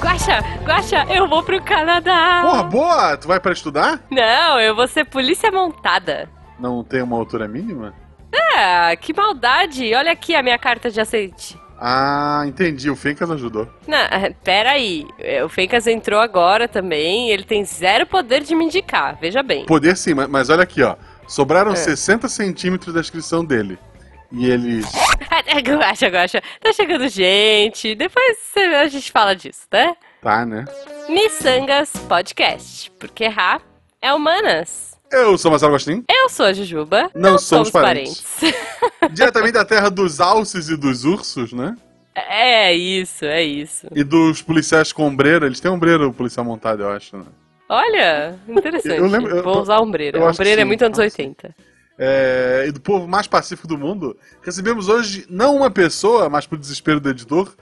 Guaxa, Guaxa, eu vou pro Canadá. Porra, boa! Tu vai pra estudar? Não, eu vou ser polícia montada. Não tem uma altura mínima? Ah, que maldade. Olha aqui a minha carta de aceite. Ah, entendi. O Fencas ajudou. Não, pera aí. O Fencas entrou agora também. Ele tem zero poder de me indicar. Veja bem. Poder sim, mas, mas olha aqui, ó. Sobraram É. 60 centímetros da inscrição dele. E ele. Guaxa, Guaxa. Tá chegando gente. Depois a gente fala disso, né? Tá, né? Missangas Podcast. Porque Rá é humanas. Eu sou Marcelo Agostinho, Eu sou a Jujuba. Não somos parentes. diretamente da terra dos alces e dos ursos, né? é isso, é isso. E dos policiais com ombreira. Eles têm ombreira, o policial montado, eu acho, né? Olha, interessante. Eu lembro- eu Vou usar ombreira. ombreira é muito anos acho que 80. É, e do povo mais pacífico do mundo, recebemos hoje não uma pessoa, mas pro desespero do editor,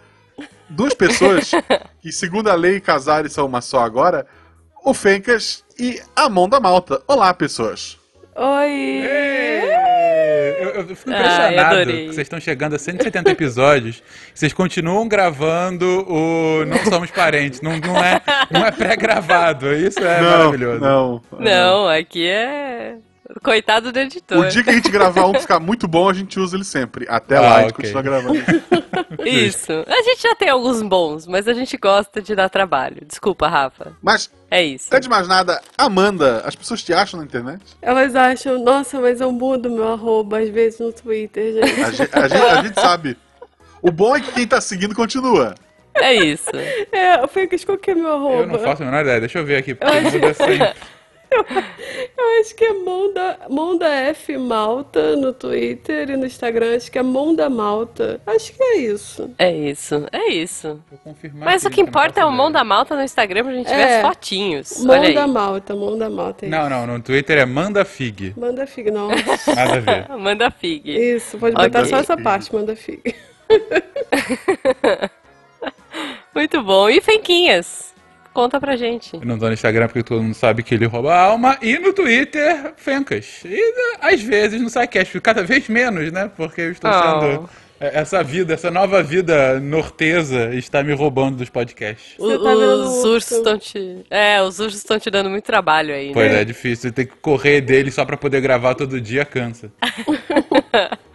duas pessoas que, segundo a lei, casaram são uma só agora, o Fencas e a Mão da Malta. Olá, pessoas. Oi! Eu, eu fico impressionado adorei. que vocês estão chegando a 170 episódios. Vocês continuam gravando o Não Somos Parentes. Não, não é, não é pré-gravado. Isso é não, maravilhoso. não. Não, aqui é. Coitado do editor. O dia que a gente gravar um ficar muito bom, a gente usa ele sempre. Até Ah, lá, a gente continua gravando. Isso. A gente já tem alguns bons, mas a gente gosta de dar trabalho. Desculpa, Rafa. Mas, É isso. antes de mais nada, Amanda, as pessoas te acham na internet? Elas acham, nossa, mas eu mudo meu arroba às vezes no Twitter, gente. A gente, a gente- a gente sabe. O bom é que quem tá seguindo continua. É isso. É, eu fico, qual que é meu arroba? Eu não faço a menor ideia. Deixa eu ver aqui. Porque Eu muda sempre. Eu acho que é Monda, Monda F Malta no Twitter e no Instagram, acho que é Monda Malta. Acho que é isso. É isso. É isso. Vou confirmar Mas aqui, o que importa é o mão ideia. da malta no Instagram pra gente ver É. as fotinhos. Olha Monda aí. Malta, Monda Malta. é Não, isso. não. No Twitter é Manda Fig. Manda Fig, não. Nada a ver. Manda fig. Isso, pode Ok. botar só essa parte, Manda Fig. Muito bom. E Fenquinhas? Conta pra gente. Eu não tô no Instagram porque todo mundo sabe que ele rouba a alma. E no Twitter, Fencas. E às vezes no SciCast, cada vez menos, né? Porque eu estou Oh. sendo. é, Essa vida, essa nova vida nortesa está me roubando dos podcasts. O- tá os ursos urso. estão te. É, os ursos estão te dando muito trabalho aí, Pois né? é, difícil. Ter que correr dele só pra poder gravar todo dia cansa.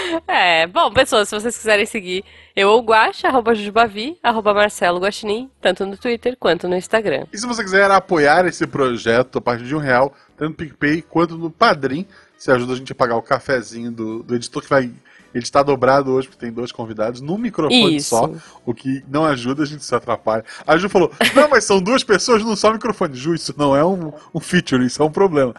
É, bom, pessoas, se vocês quiserem seguir eu ou Guaxa, arroba Jujubavi, arroba Marcelo Guaxinim, tanto no Twitter quanto no Instagram. E se você quiser apoiar esse projeto a partir de um real, tanto no PicPay quanto no Padrim, você ajuda a gente a pagar o cafezinho do, do editor que vai editar dobrado hoje, porque tem dois convidados, num microfone Isso. só, o que não ajuda, a gente se atrapalha. A Ju falou, não, mas são duas pessoas num só microfone. Ju, isso não é um, um feature, isso é um problema.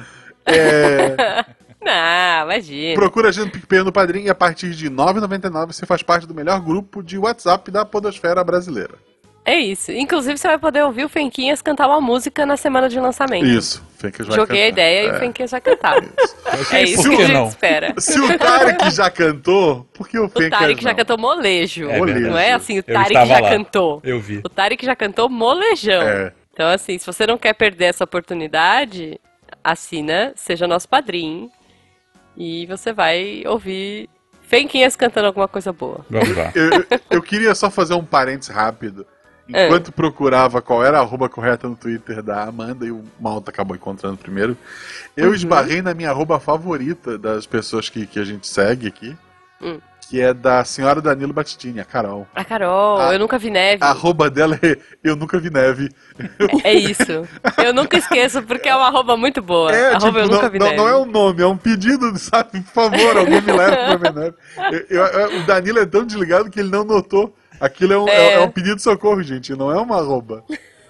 É, Não, imagina. procura a gente no PicPay no Padrim e a partir de R$ 9,99 você faz parte do melhor grupo de WhatsApp da podosfera brasileira. É isso. Inclusive, você vai poder ouvir o Fenquinhas cantar uma música na semana de lançamento. Isso, Fencas vai Joguei a cantar. ideia e É. o Fenquinhas vai cantar. É isso que que a gente não? espera. Se o Tarek já cantou, por que o O Fencas Tarek já cantou molejo. É verdade. não é assim, o Tarek já lá. cantou. Eu vi. O Tarek já cantou molejão. É. Então, assim, se você não quer perder essa oportunidade, assina, seja nosso padrinho. E você vai ouvir Fenquinhas cantando alguma coisa boa. Vamos lá. Eu, eu- queria só fazer um parênteses rápido. Enquanto procurava qual era a arroba correta no Twitter da Amanda e o Malta acabou encontrando primeiro, eu Uhum. esbarrei na minha arroba favorita das pessoas que, que a gente segue aqui, Hum. Que é da senhora Danilo Battistini, a Carol. A Carol, Ah, eu nunca vi neve. A arroba dela é Eu Nunca Vi Neve. É isso. Eu nunca esqueço, porque é uma arroba muito boa. É, arroba tipo, eu não, nunca vi não, neve. não é um nome, é um pedido, sabe? Por favor, alguém me leva pra ver neve. Eu- eu- o Danilo é tão desligado que ele não notou. Aquilo é um, É. é um pedido de socorro, gente, não é uma arroba.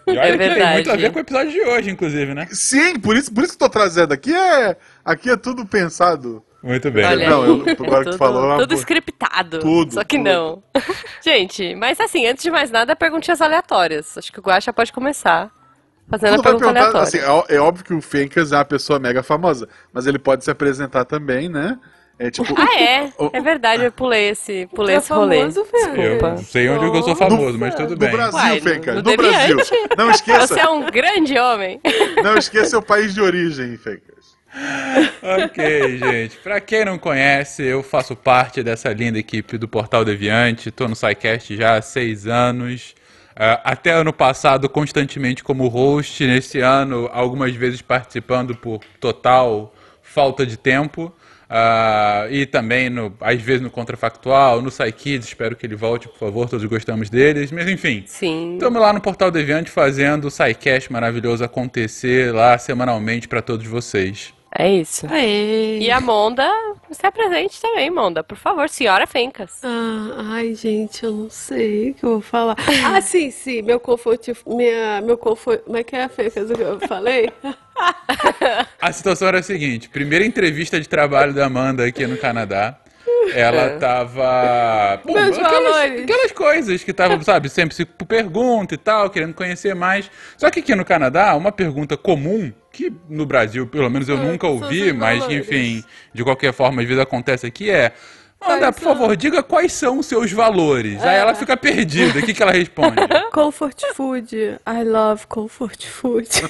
E olha É que tem verdade. muito a ver com o episódio de hoje, inclusive, né? Sim, por isso, por isso que eu tô trazendo. Aqui é, aqui é tudo pensado. Muito bem. Olha Não, eu- agora que tu tudo, falou, é tudo boa. scriptado. Tudo, Só que tudo. não. Gente, mas assim, antes de mais nada, perguntinhas aleatórias. Acho que o Guaxa pode começar fazendo a Tudo vai pergunta perguntar, aleatória. assim, é é, óbvio que o Fencas é uma pessoa mega famosa, mas ele pode se apresentar também, né? É tipo. Ah, é? É verdade, eu pulei esse, pulei é esse rolê. famoso? Eu Desculpa. sei onde eu sou famoso, mas tudo No bem. Brasil, Uai, no- Fencas, no no, Brasil. Não esqueça, Você é um grande homem. não esqueça o país de origem, Fencas. Ok, gente. Pra quem não conhece, eu faço parte dessa linda equipe do Portal Deviante. Tô no SciCast já há seis anos. Uh, até ano passado, constantemente como host. Nesse ano, algumas vezes participando por total falta de tempo. Uh, e também, no, às vezes, no Contrafactual, no SciKids, espero que ele volte, por favor, todos gostamos deles. Mas enfim, estamos lá no Portal Deviante fazendo o SciCast maravilhoso acontecer lá semanalmente para todos vocês. É isso. Aê. E a Monda se apresente também, Monda. Por favor, senhora Fencas. Ah, ai, gente, eu não sei o que eu vou falar. Ah, sim, sim. Meu conforto. Minha, meu conforto. Como é que é, Fencas, o que eu falei? a situação era a seguinte: primeira entrevista de trabalho da Amanda aqui no Canadá. Ela é. tava. Bom, Meus aquelas, aquelas coisas que estavam, sabe, sempre se pergunta e tal, querendo conhecer mais. Só que aqui no Canadá, uma pergunta comum, que no Brasil, pelo menos eu Ah, nunca ouvi, mas valores. enfim, de qualquer forma, às vezes acontece aqui, é. Anda, por favor, diga quais são os seus valores. Aí É. ela fica perdida. O que, que ela responde? Comfort food. I love comfort food.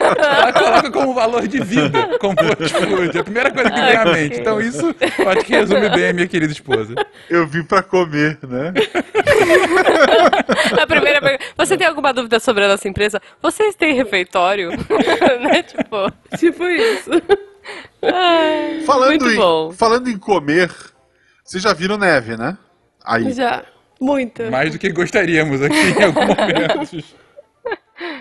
Ela coloca como valor de vida, comfort food. É a primeira coisa que vem à mente. Então isso acho que resume bem a minha querida esposa. Eu vim pra comer, né? A primeira pergunta. Você tem alguma dúvida sobre a nossa empresa? Vocês têm refeitório? né? Tipo. tipo isso. ai, Falando, muito em, bom. falando em comer, vocês já viram neve, né? Aí. Já. Muita. Mais do que gostaríamos aqui em algum momento.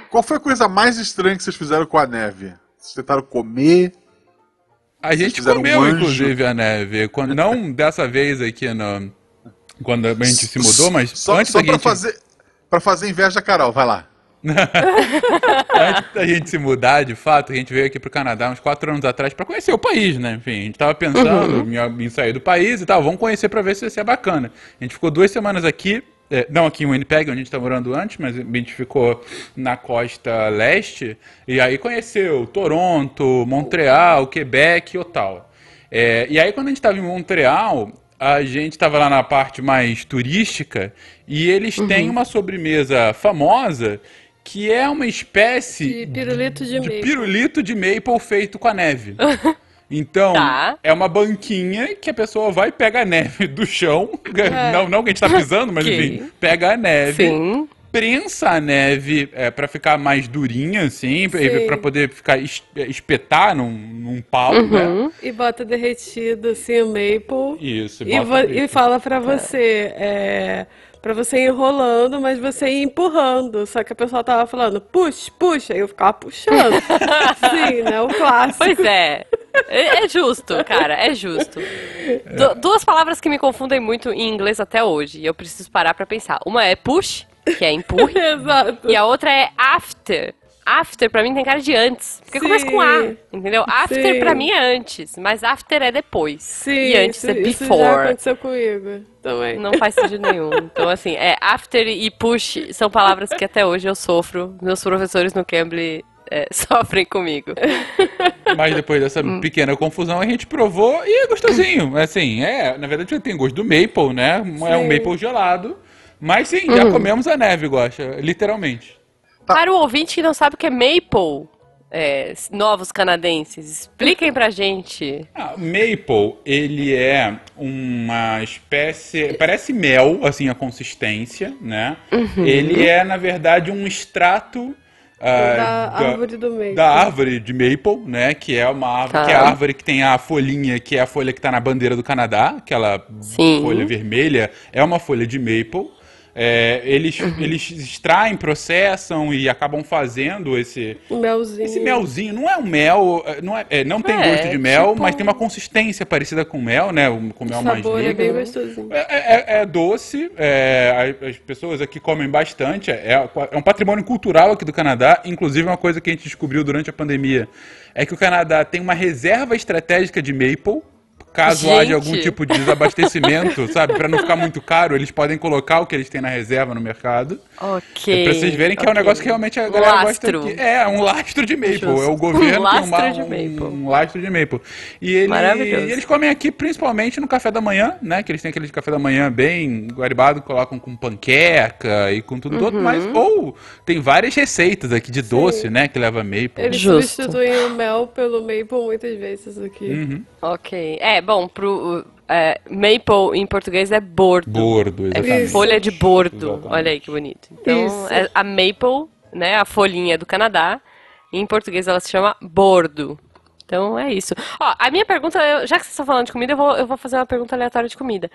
Qual foi a coisa mais estranha que vocês fizeram com a neve? Vocês tentaram comer? A gente um comeu, anjo. inclusive, a neve. Quando, não dessa vez aqui no. Quando a gente se mudou, mas Só, antes só da pra, gente. fazer, pra fazer inveja Carol, vai lá. Antes da gente se mudar, de fato, a gente veio aqui pro Canadá uns quatro anos atrás pra conhecer o país, né? Enfim, a gente tava pensando em, em sair do país e tal, vamos conhecer pra ver se isso é bacana. A gente ficou duas semanas aqui, é, não aqui em Winnipeg, onde a gente tá morando antes, mas a gente ficou na costa leste, e aí conheceu Toronto, Montreal, Quebec e Ottawa. É, e aí quando a gente tava em Montreal, a gente tava lá na parte mais turística, e eles têm uma sobremesa famosa que é uma espécie De pirulito de de maple. pirulito de maple feito com a neve. Então, Tá. é uma banquinha que a pessoa vai e pega a neve do chão. Não, não que a gente tá pisando, mas Ok. enfim, pega a neve, Sim. prensa a neve é, para ficar mais durinha, assim, pra poder ficar es- espetar num, num pau, né? E bota derretido, assim, o maple. Isso, E, ali. e fala pra você, é, pra você ir enrolando, mas você ir empurrando. Só que a pessoa tava falando, puxa, puxa, aí eu ficava puxando. Sim, né? O clássico. Pois é. É é justo, cara, é justo. Du- duas palavras que me confundem muito em inglês até hoje, e eu preciso parar pra pensar. Uma é push, que é empurre, Exato. e a outra é after. After pra mim tem cara de antes, porque Sim. começa com A, entendeu? After Sim. pra mim é antes, mas after é depois. Sim, e antes isso, é isso já before. aconteceu comigo também. Não faz sentido nenhum. Então, assim, é after e push são palavras que até hoje eu sofro. Meus professores no Cambly é, sofrem comigo. Mas depois dessa Hum. pequena confusão, a gente provou e é gostosinho. Assim, é, na verdade já tem gosto do maple, né? É um maple gelado. Mas sim, Uhum. já comemos a neve, gosta, literalmente. Para o ouvinte que não sabe o que é maple, é, novos canadenses, expliquem pra gente. Ah, maple, ele é uma espécie. Parece mel, assim, a consistência, né? Uhum. Ele é, na verdade, um extrato. ah, Da árvore do maple. Da árvore de maple, né? Que é uma árvore, Tá. que é a árvore que tem a folhinha, que é a folha que tá na bandeira do Canadá, aquela Sim. folha vermelha, é uma folha de maple. É, eles, eles extraem, processam e acabam fazendo esse, melzinho. esse melzinho. Não é um mel, não, é, é, não tem É, gosto de mel, tipo- mas tem uma consistência parecida com mel, né? Com O mel mais sabor é bem gostosinho. É, é- é doce, é, as as pessoas aqui comem bastante, é, é um patrimônio cultural aqui do Canadá, inclusive uma coisa que a gente descobriu durante a pandemia, é que o Canadá tem uma reserva estratégica de maple, caso Gente. haja algum tipo de desabastecimento, sabe? Pra não ficar muito caro, eles podem colocar o que eles têm na reserva no mercado. Ok. pra vocês verem que é um negócio que realmente a Um galera lastro. gosta. Que é, um lastro de maple. Justo. É o governo Um uma- lastro de um, maple. um lastro de maple. E, ele, Maravilhoso. e eles comem aqui principalmente no café da manhã, né? Que eles têm aquele café da manhã bem guaribado, colocam com panqueca e com tudo todo, mas Uhum. ou tem várias receitas aqui de doce, né? Que leva maple. Eles Justo. substituem o mel pelo maple muitas vezes aqui. Uhum. Ok. É, bom, pro. é, maple em português é bordo. Bordo, É exatamente. folha de bordo. Exatamente. Olha aí que bonito. Então, é a maple, né, a folhinha do Canadá, em português ela se chama bordo. Então é isso. Ó, a minha pergunta, eu- já que vocês estão falando de comida, eu vou, eu vou fazer uma pergunta aleatória de comida.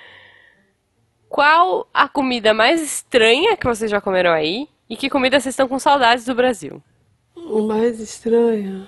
Qual a comida mais estranha que vocês já comeram aí? E que comida vocês estão com saudades do Brasil? O mais estranho.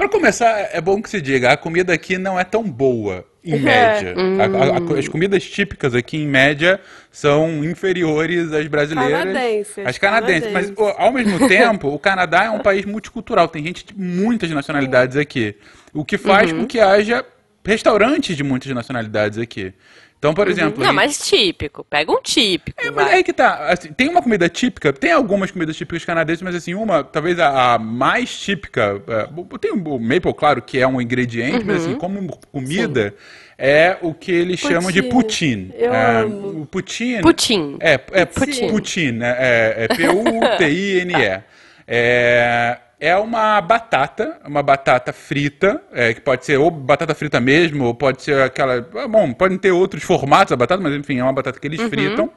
Pra começar, é bom que se diga, a comida aqui não é tão boa, em É. média. A- a- a- as comidas típicas aqui, em média, são inferiores às brasileiras. Canadenses, As canadenses. Mas, canadenses. ó, ao mesmo tempo, o Canadá é um país multicultural. Tem gente de muitas nacionalidades aqui. O que faz com que haja restaurantes de muitas nacionalidades aqui. Então, por exemplo... Não, em- mas típico. Pega um típico. é, mas vai. aí que tá. assim, tem uma comida típica, tem algumas comidas típicas canadenses, mas assim, uma, talvez a, a mais típica. é, tem o maple, claro, que é um ingrediente, mas Uhum. assim, como comida, é o que eles chamam de Poutine. poutine. Eu É, amo. O poutine. Putin. É, é Poutine. poutine, né? É, é P-U-T-I-N-E. É, é uma batata, uma batata frita, é, que pode ser ou batata frita mesmo, ou pode ser aquela. Bom, podem ter outros formatos da batata, mas enfim, é uma batata que eles fritam.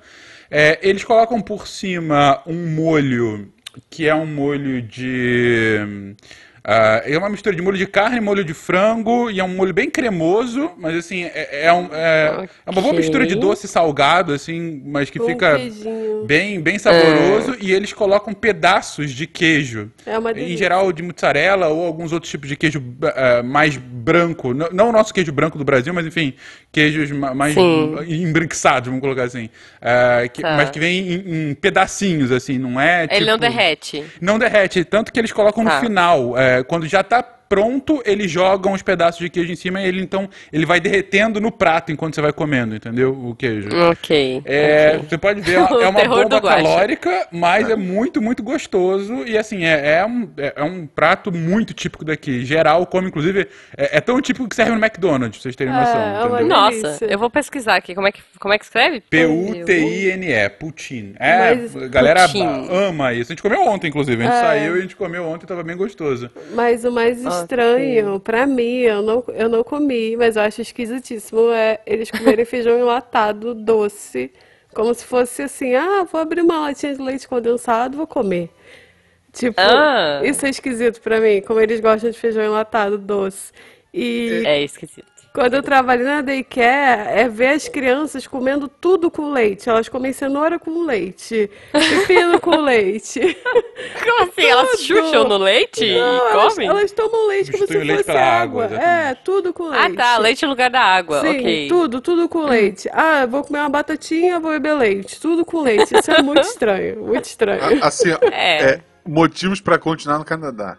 É, eles colocam por cima um molho que é um molho de. Ah, é uma mistura de molho de carne, molho de frango, e é um molho bem cremoso, mas assim, é, é um- é- é uma boa mistura de doce e salgado, assim, mas que Com fica bem, bem saboroso, e eles colocam pedaços de queijo. É uma Em geral de mussarela ou alguns outros tipos de queijo ah, mais branco. N- Não o nosso queijo branco do Brasil, mas enfim, queijos ma- mais Sim. embranquiçados, vamos colocar assim. Ah, que- Tá. Mas que vem em, em pedacinhos, assim, não é Ele não tipo- derrete. não derrete, tanto que eles colocam Tá. no final. é, quando já tá pronto, eles jogam os pedaços de queijo em cima e ele então ele vai derretendo no prato enquanto você vai comendo, entendeu? O queijo. Ok. É, ok. Você pode ver, é é uma bomba calórica, mas é muito, muito gostoso. E assim, é, é um, é, é um prato muito típico daqui. Geral, como inclusive, é, é tão típico que serve no McDonald's, pra vocês terem É, noção. é? Nossa, eu vou pesquisar aqui. Como é que, como é que escreve? P-U-T-I-N-E, poutine. É, Mas- a galera Poutine. ama isso. A gente comeu ontem, inclusive. A gente É. saiu e a gente comeu ontem, tava bem gostoso. Mas o mais Ok. Estranho, pra mim, eu não, eu não comi, mas eu acho esquisitíssimo, é eles comerem feijão enlatado doce, como se fosse assim, ah, vou abrir uma latinha de leite condensado, vou comer. Tipo, Ah. isso é esquisito pra mim, como eles gostam de feijão enlatado doce. E É esquisito. Quando eu trabalhei na daycare, é ver as crianças comendo tudo com leite. Elas comem cenoura com leite, pepino com leite. Como assim? Elas chucham no leite e Não, elas, comem? elas tomam leite como se leite fosse água, água. É, tudo com leite. Ah, tá. Leite no lugar da água. Sim, ok. tudo, tudo com leite. Ah, vou comer uma batatinha, vou beber leite. Tudo com leite. Isso é muito estranho, muito estranho. Assim, É. é, motivos pra continuar no Canadá.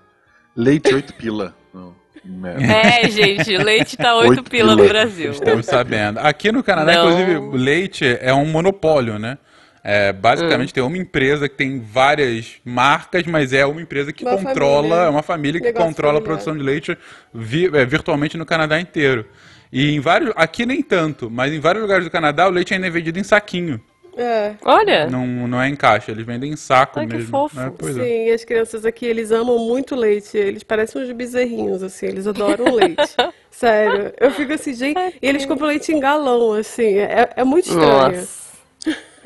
Leite 8 pila. Não, merda. É, gente, leite tá 8 Oito pila no. Brasil. Estamos sabendo. Aqui no Canadá, Não. inclusive, o leite é um monopólio, né? É, basicamente Hum. tem uma empresa que tem várias marcas, mas é uma empresa que Uma controla, é uma família que Negócio controla a familiar. produção de leite vi- é, virtualmente no Canadá inteiro. E em vários, aqui nem tanto, mas em vários lugares do Canadá o leite ainda é vendido em saquinho, É. Olha. não, não é em caixa, eles vendem em saco Ai, que mesmo. fofo. É, pois é. Sim, e as crianças aqui, eles amam muito leite. Eles parecem uns bezerrinhos, assim, eles adoram leite. Sério. Eu fico assim, gente. E eles compram leite em galão, assim. É, é muito estranho. Nossa.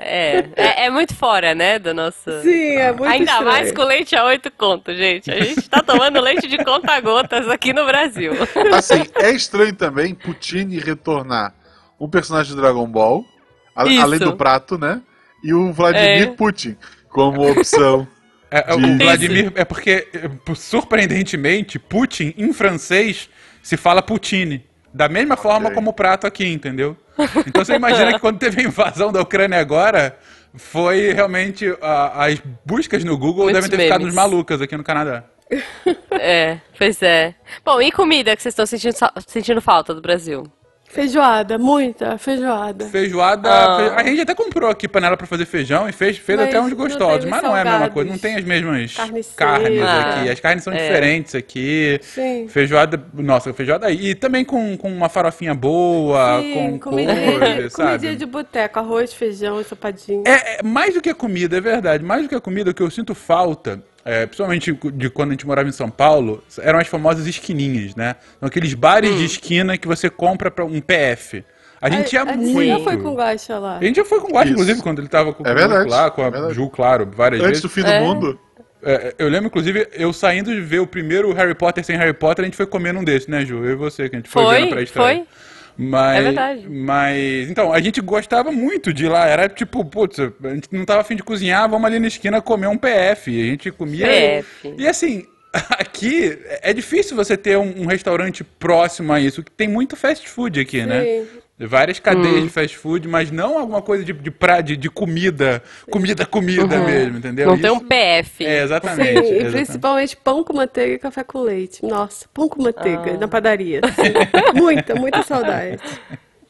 É, é, é muito fora, né, da nossa... Sim, é muito Ainda estranho. mais com leite a 8 conto, gente. A gente tá tomando leite de conta-gotas aqui no Brasil. Assim, é estranho também Putin retornar um personagem de Dragon Ball, a- Isso. além do prato, né? E o Vladimir É. Putin como opção. É, é, de- o Vladimir é porque, é, surpreendentemente, Putin em francês se fala Poutine. Da mesma forma como o prato aqui, entendeu? Então você imagina que quando teve a invasão da Ucrânia agora, foi realmente. a- as buscas no Google Muitos devem ter ficado memes. malucas aqui no Canadá. É, pois é. Bom, e comida que vocês estão sentindo, sentindo falta do Brasil? Feijoada, muita feijoada. Feijoada. Ah. fe- A gente até comprou aqui panela pra fazer feijão e fez, fez Mas até uns gostosos, mas não é a mesma coisa. Não tem as mesmas Carne carnes seca. aqui. As carnes são É. diferentes aqui. Sim. Feijoada, nossa, feijoada aí. E também com, com uma farofinha boa, Sim, com comidinha, couve, de, sabe? comidinha de boteco, arroz, feijão, ensopadinho. É, é mais do que a comida, é verdade. Mais do que a comida, o que eu sinto falta, é, principalmente de quando a gente morava em São Paulo, eram as famosas esquininhas, né? São aqueles bares de esquina que você compra pra um PF. A gente ia a, a muito. gente já foi com Guaxa lá. A gente já foi com o Guaxa, inclusive, quando ele tava com É o verdade, lá, com a é. Ju, claro, várias Antes vezes. do fim do É. mundo. É, eu lembro, inclusive, eu saindo de ver o primeiro Harry Potter sem Harry Potter, a gente foi comer num desses, né, Ju? Eu e você, que a gente foi, Foi, vendo pra estreia. foi. Mas, É verdade. Mas, então, a gente gostava muito de ir lá. Era tipo, putz, a gente não tava afim de cozinhar, vamos ali na esquina comer um PF. A gente comia. PF. E assim, aqui é difícil você ter um, um restaurante próximo a isso, que tem muito fast food aqui, né? Várias cadeias de fast food, mas não alguma coisa de, de, pra, de, de comida, comida, comida mesmo, entendeu? Não tem um Isso- PF. É, Sim, exatamente. e exatamente. principalmente pão com manteiga e café com leite. Nossa, pão com manteiga Ah. na padaria. Sim. muita, muita saudade.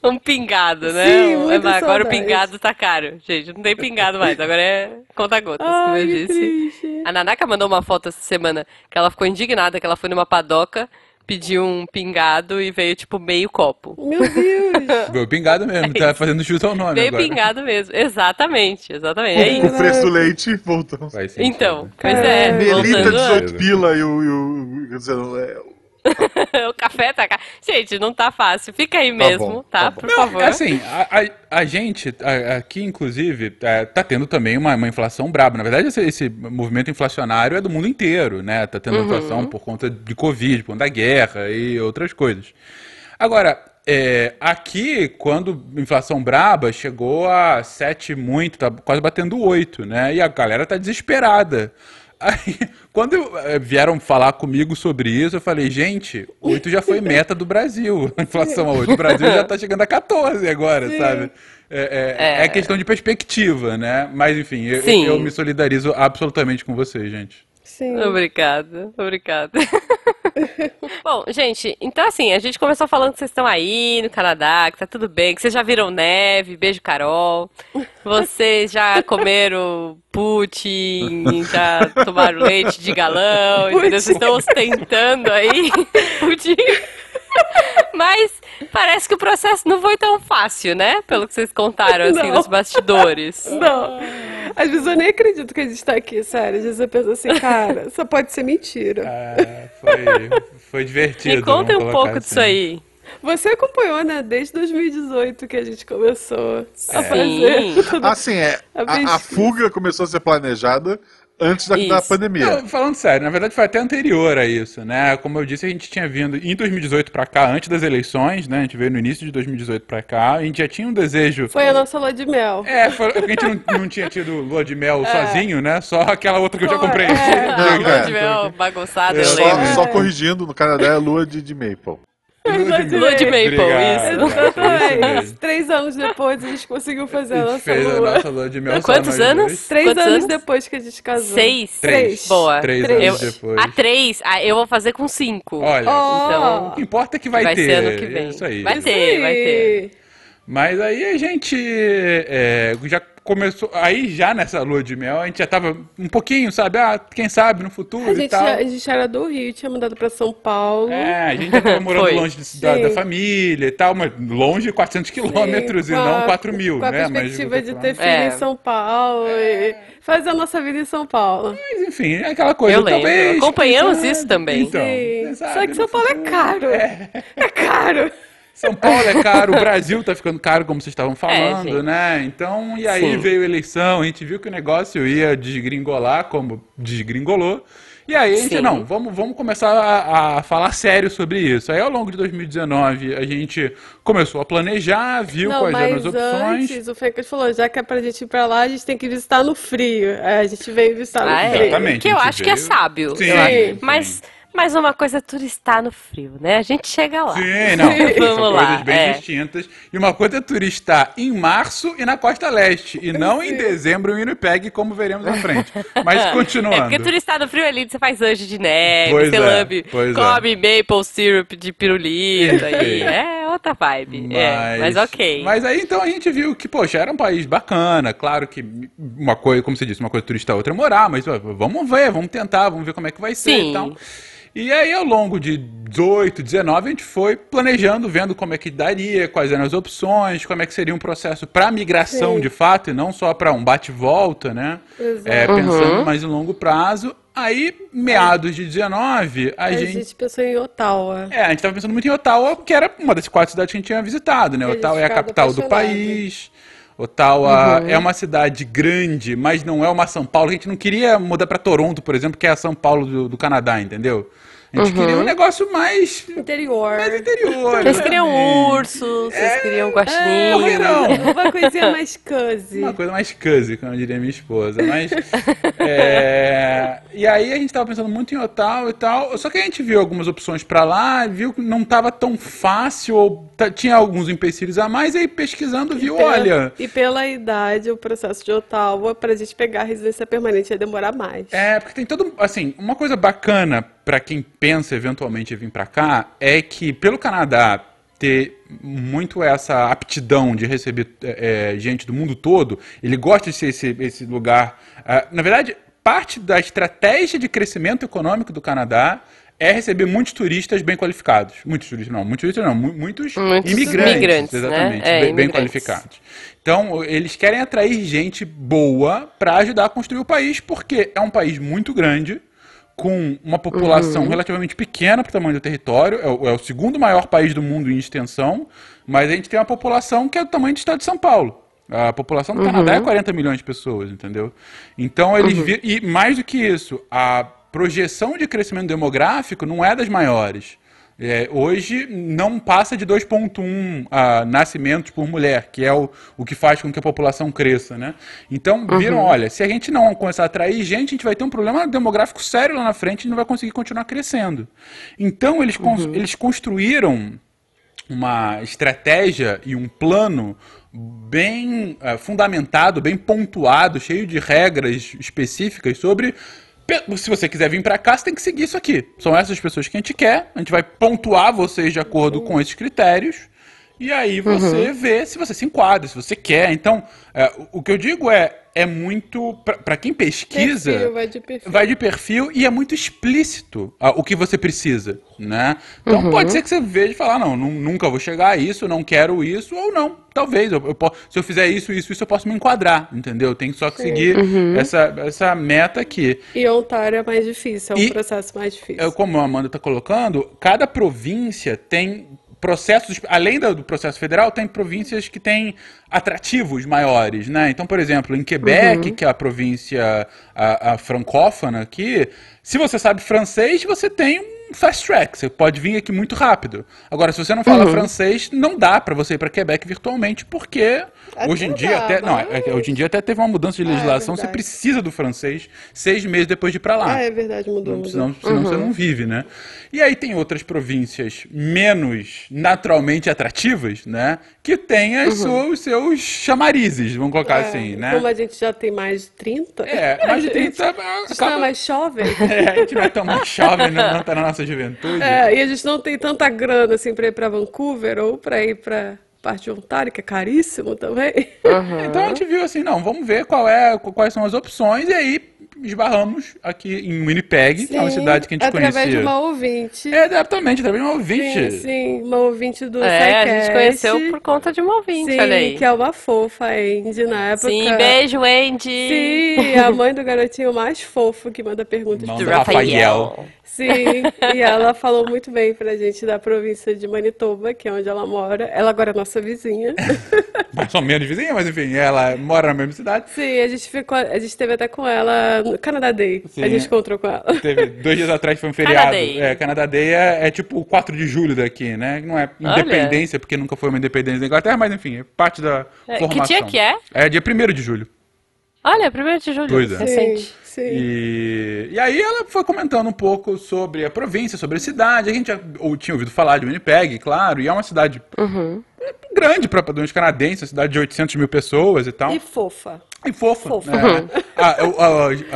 Um pingado, né? Sim, Um- agora o pingado tá caro. Gente, não tem pingado mais. Agora é conta-gotas, como Ai, eu disse. triste. A Nanaka mandou uma foto essa semana que ela ficou indignada que ela foi numa padoca, pediu um pingado e veio tipo meio copo. Meu Deus. Foi o pingado mesmo, tá fazendo jus ao nome Meio agora. pingado mesmo. Exatamente, exatamente. É o preço do leite, voltamos. Sentido. Então, pois é. Melita, voltando a- 18 pila e o. E o quer dizer, é, o café tá caro. Gente, não tá fácil. Fica aí mesmo, bom, tá? tá. Por favor. É assim, a, a- a gente, a- aqui inclusive, é, tá tendo também uma, uma inflação braba. Na verdade, esse, esse movimento inflacionário é do mundo inteiro, né? Tá tendo inflação por conta de Covid, por conta da guerra e outras coisas. Agora, é, aqui, quando inflação braba, chegou a 7 muito, tá quase batendo 8, né? E a galera tá desesperada. Aí, quando eh, vieram falar comigo sobre isso, eu falei, gente, 8 já foi meta do Brasil, a inflação a 8. O Brasil já tá chegando a 14 agora, sabe? É, é- É. é questão de perspectiva, né? Mas enfim, eu, Sim. eu me solidarizo absolutamente com vocês, gente. Sim. Obrigada, obrigada. Bom, gente, então assim, a gente começou falando que vocês estão aí no Canadá, que tá tudo bem, que vocês já viram neve, beijo Carol. Vocês já comeram putin, já tomaram leite de galão, entendeu? Vocês estão ostentando aí pudim. Mas parece que o processo não foi tão fácil, né? Pelo que vocês contaram, assim, Não. nos bastidores. Não. Às vezes eu nem acredito que a gente tá aqui, sério. Às vezes eu penso assim, cara, só pode ser mentira. Ah, foi, foi divertido. Me contem um vamos pouco colocar disso assim. aí. Você acompanhou, né? Desde 2018 que a gente começou a Sim. fazer. tudo. Assim, é. A A, fuga começou a ser planejada antes da, da pandemia. Não, falando sério, na verdade foi até anterior a isso, né? Como eu disse, a gente tinha vindo em 2018 pra cá, antes das eleições, né? A gente veio no início de 2018 pra cá, a gente já tinha um desejo. Foi a nossa lua de mel. É, foi, porque a gente não, não tinha tido lua de mel sozinho, né? Só aquela outra que eu já comprei. é. É. lua de mel bagunçada, eu Só, lembro. só corrigindo, no Canadá é lua de, de maple. Lua de maple, Obrigado. isso. Exatamente. Três anos depois a gente conseguiu fazer a A nossa fez a lua. nossa lua de mel Quantos anos? dois. Três Quantos anos, anos? depois que a gente casou. Seis? Três. Boa. Três Três. anos Eu- depois. A três, ah, eu vou fazer com cinco. Olha, Oh. Então, o que importa é que vai, vai ter. ser ano que vem. Isso aí. Vai ter, vai ter. Mas aí a gente é, já começou. Aí já nessa lua de mel, a gente já tava um pouquinho, sabe? Ah, quem sabe no futuro A e gente, tal. já- a gente era do Rio, tinha mudado pra São Paulo. É, a gente já tava morando longe de- da, Sim. da família e tal, mas longe 400 quilômetros e com não a- 4 mil, Com a né? Mas, perspectiva de ter filho É. em São Paulo e fazer a nossa vida em São Paulo. mas, enfim, é aquela coisa. Eu lembro. talvez, Acompanhamos isso sabe, também. Então, Sim. quem Só sabe que São Paulo é caro. É, caro. São Paulo é caro, o Brasil tá ficando caro, como vocês estavam falando, gente. né? Então, e aí Sim. veio a eleição, a gente viu que o negócio ia desgringolar, como desgringolou. E aí a gente, Sim. não, vamos, vamos começar a, a falar sério sobre isso. Aí ao longo de 2019 a gente começou a planejar, viu Não, quais eram as opções. antes, o Fencas falou, já que é pra gente ir pra lá, a gente tem que visitar no frio. É, a gente veio visitar no Ah, é. frio. Exatamente, Que eu acho que é veio- sábio. Sim, sim. Mas, Mas uma coisa é turistar no frio, né? A gente chega lá. Sim, não. Vamos são lá, coisas bem é. distintas. E uma coisa é turistar em março e na costa leste. E não em dezembro em Winnipeg, como veremos à frente. Mas continuando. É porque turistar no frio ali, você faz anjo de neve, Pois você é, lambe, é. come maple syrup de pirulita e é outra vibe. É, mas ok. Mas aí então a gente viu que, poxa, era um país bacana. Claro que uma coisa, como você disse, uma coisa é turistar, outra é morar, mas ó, vamos ver, vamos tentar, vamos ver como é que vai ser Sim. e tal. E aí, ao longo de 18, 19, a gente foi planejando, vendo como é que daria, quais eram as opções, como é que seria um processo para migração Sim. de fato, e não só para um bate-volta, né? Exato. É, Uhum. pensando mais em longo prazo. Aí, meados de 19, a A gente gente pensou em Ottawa. é, a gente tava pensando muito em Ottawa, que era uma das quatro cidades que a gente tinha visitado, né? A Ottawa é a capital do país. Ottawa Uhum. é uma cidade grande, mas não é uma São Paulo. A gente não queria mudar pra Toronto, por exemplo, que é a São Paulo do, do Canadá, entendeu? A gente queria um negócio mais, Interior. mais interior. Vocês queriam exatamente. urso, vocês queriam por que guaxinim. não? Uma coisinha mais cozy. Uma coisa mais cozy, como diria minha esposa. Mas. é, E aí a gente tava pensando muito em Ottawa e tal. Só que a gente viu algumas opções pra lá, viu que não tava tão fácil, ou tinha alguns empecilhos a mais, e aí pesquisando viu, Pela- olha. E pela idade, o processo de Ottawa, pra gente pegar a residência permanente, ia demorar mais. É, porque tem todo. Assim, uma coisa bacana pra quem pensa eventualmente em vir pra cá é que, pelo Canadá ter muito essa aptidão de receber é, é, gente do mundo todo, ele gosta de ser esse, esse lugar. ah, na verdade, parte da estratégia de crescimento econômico do Canadá é receber muitos turistas bem qualificados. Muitos turistas, não, muitos turistas não, mu- muitos, Muitos imigrantes, imigrantes, né? exatamente, É, bem, bem imigrantes. qualificados. Então, eles querem atrair gente boa para ajudar a construir o país, porque é um país muito grande, com uma população Uhum. relativamente pequena para o tamanho do território, é o, é o segundo maior país do mundo em extensão, mas a gente tem uma população que é do tamanho do estado de São Paulo. A população do Canadá Uhum. é 40 milhões de pessoas, entendeu? Então eles vi- e mais do que isso, a projeção de crescimento demográfico não é das maiores. É, hoje não passa de 2,1 ah, nascimentos por mulher, que é o, o que faz com que a população cresça, né? Então, viram, olha, se a gente não começar a atrair gente, a gente vai ter um problema demográfico sério lá na frente e não vai conseguir continuar crescendo. Então, eles, cons- eles construíram uma estratégia e um plano bem eh, fundamentado, bem pontuado, cheio de regras específicas sobre se você quiser vir pra cá, você tem que seguir isso aqui. São essas pessoas que a gente quer, a gente vai pontuar vocês de acordo com esses critérios. E aí você vê se você se enquadra, se você quer. Então, eh, o- que eu digo é, é muito pra quem pesquisa, Perfil, vai de perfil. vai de perfil e é muito explícito ah, o que você precisa, né? Então pode ser que você veja e falar, não, nu- nunca vou chegar a isso, não quero isso, ou não, talvez, eu, eu se eu fizer isso, isso, isso, eu posso me enquadrar, entendeu? Eu tenho só que seguir essa, essa meta aqui. E Ontário é mais difícil, é um E- processo mais difícil. É, como a Amanda está colocando, cada província tem processos, além do processo federal, tem províncias que têm atrativos maiores, né? Então, por exemplo, em Quebec, que é a província a, a francófona aqui, se você sabe francês, você tem um fast track, você pode vir aqui muito rápido. Agora, se você não fala francês, não dá para você ir para Quebec virtualmente, porque Até hoje em dia dá, até, não, mas- é- é- hoje em dia até teve uma mudança de Ah, é legislação, você precisa do francês seis meses depois de ir para lá. Ah, é verdade, mudou. mudou. Senão, senão você não vive, né? E aí tem outras províncias menos naturalmente atrativas, né? Que tem as suas- os seus chamarizes, vamos colocar É, assim, né? Como a gente já tem mais de 30. É, mais de a gente- 30 A gente não é acaba... mais jovem. É, a gente não é tão mais jovem, não, não tá na nossa juventude. É, e a gente não tem tanta grana assim pra ir pra Vancouver ou pra ir pra parte de Ontário, que é caríssimo também. Então a gente viu assim, não, vamos ver qual é, quais são as opções, e aí esbarramos aqui em Winnipeg, que é uma Sim, cidade que a gente através conhecia. de uma ouvinte. É, exatamente, através de uma ouvinte. Sim, sim, uma ouvinte do É, a gente conheceu por conta de uma ouvinte, Sim, olha aí. que é uma fofa, a Andy, na época. Sim, beijo, Andy. Sim, a mãe do garotinho mais fofo que manda perguntas Não, Do do Rafael. Sim, e ela falou muito bem pra gente da província de Manitoba, que é onde ela mora. Ela agora é nossa vizinha. Mais ou menos vizinha, mas enfim, ela mora na mesma cidade. Sim, a gente ficou, a gente esteve até com ela no Canadá Day. Sim. A gente encontrou com ela. Teve dois dias atrás foi um feriado. Canadá Day. É, Canadá Day é, é tipo o 4 de julho daqui, né? Não é Olha. independência, porque nunca foi uma independência da Inglaterra, mas enfim, é parte da É, que formação. dia que é? É dia 1 de julho. Olha, 1 de julho, Pois é. recente. Sim, sim. E, e aí ela foi comentando um pouco sobre a província, sobre a cidade. A gente já ou, tinha ouvido falar de Winnipeg, claro, e é uma cidade grande para padrões canadenses, uma cidade de 800 mil pessoas e tal. E fofa. E fofa. Fofa. né? A, a-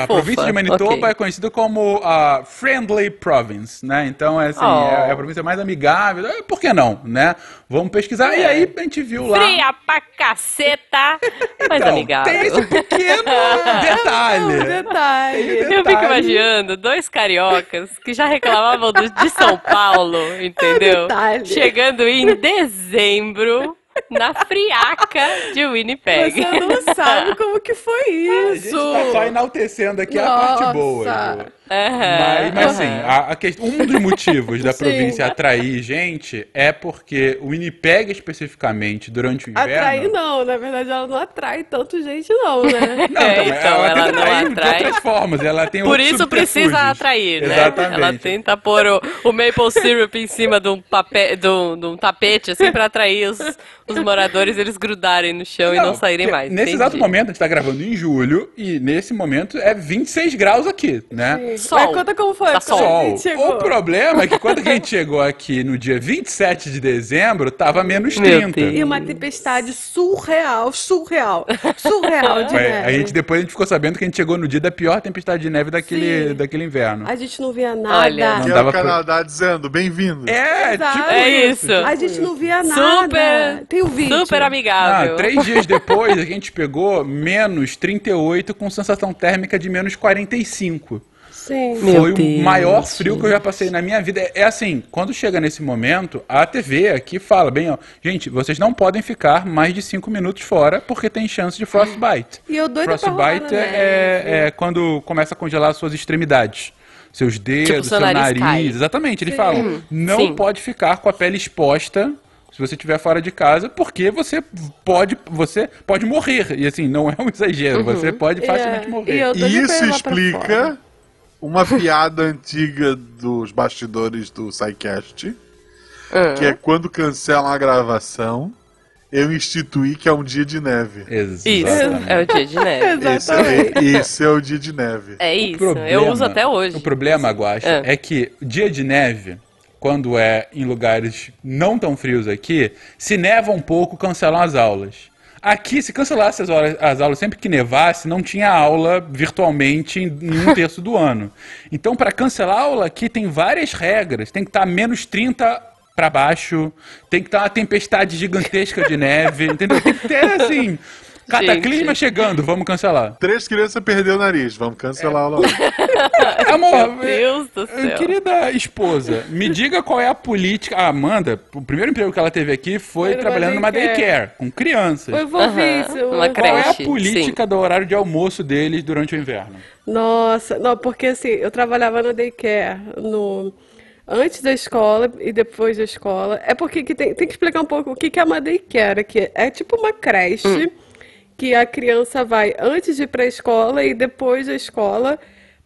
a- a província de Manitoba ok. é conhecida como a Friendly Province, né? Então, é assim, Oh. é, é a província mais amigável. É, Por que não, né? Vamos pesquisar. E aí a gente viu lá... Fria pra caceta, mas Então, amigável. tem esse pequeno detalhe. Um detalhe. Eu fico detalhe. imaginando dois cariocas que já reclamavam do- de São Paulo, entendeu? detalhe. Chegando em dezembro na friaca de Winnipeg. Você não sabe como que foi A gente isso. tá só enaltecendo aqui a parte boa. Nossa. Ju. Mas, mas assim, a, a questão, um dos motivos da Sim. província atrair gente é porque o Winnipeg, especificamente, durante o inverno... Atrair não, na verdade ela não atrai tanto gente não, né? Não, É, então, então, ela, ela não atrair atrai. de outras formas. Ela tem Por isso precisa atrair, né? Exatamente. Ela tenta pôr o, o maple syrup em cima de um, papel, de um, de um tapete, assim, pra atrair os, os moradores eles grudarem no chão e não saírem mais. Nesse Entendi. exato momento, a gente tá gravando em julho, e nesse momento é 26 graus aqui, né? Sol. Mas conta como foi. Tá quando a Sol. gente chegou. O problema é que quando a gente chegou aqui no dia 27 de dezembro, tava menos Meu 30. Deus. E uma tempestade surreal, surreal, surreal de neve. a gente depois a gente ficou sabendo que a gente chegou no dia da pior tempestade de neve daquele, Sim. daquele inverno. A gente não via nada. Olha. Que Não dava o pra- Canadá dizendo, bem-vindo. É, Exato. tipo É isso. A gente não via nada. Super, Tem o vídeo. super Ah, amigável. três dias depois a gente pegou menos 38 com sensação térmica de menos 45. Sim. Meu Foi Deus, o maior frio que eu já passei na minha vida. É, é assim, quando chega nesse momento, a TV aqui fala bem, ó, gente, vocês não podem ficar mais de 5 minutos fora porque tem chance de frostbite. E eu pra rolar Frostbite na é, neve. é quando começa a congelar as suas extremidades. Seus dedos, Tipo, seu seu nariz nariz. cai. Exatamente. Eles falam, não Sim. pode ficar com a pele exposta se você estiver fora de casa, porque você pode, você pode morrer. E assim, não é um exagero. Você pode facilmente É, morrer. e E isso explica fora. Uma piada antiga dos bastidores do SciCast, que é quando cancelam a gravação, eu instituí que é um dia de neve. Isso, Exatamente. é o dia de neve. Esse é, esse é o dia de neve. É O isso, problema- eu uso até hoje. O problema, Guaxa, É. é que dia de neve, quando é em lugares não tão frios aqui, se neva um pouco, cancelam as aulas. Aqui, se cancelasse as, horas- as aulas sempre que nevasse, não tinha aula virtualmente em, um terço do ano. Então, para cancelar a aula aqui, tem várias regras. Tem que estar menos 30 para baixo, tem que estar uma tempestade gigantesca de neve, entendeu? Tem que ter, assim, cataclisma chegando, vamos cancelar. Três crianças perderam o nariz, vamos cancelar aula. hoje. Amor, Meu Deus do Eh, céu. Querida esposa, me diga qual é a política. A Amanda, o primeiro emprego que ela teve aqui foi Foi numa trabalhando numa daycare. daycare, com crianças. Eu vou ver isso. uma Qual é a creche, política do horário de almoço deles durante o inverno? Nossa, não, porque assim, eu trabalhava na daycare no antes da escola e depois da escola. É porque que tem, tem que explicar um pouco o que que é uma daycare aqui. É tipo uma creche que a criança vai antes de ir para a escola e depois da escola,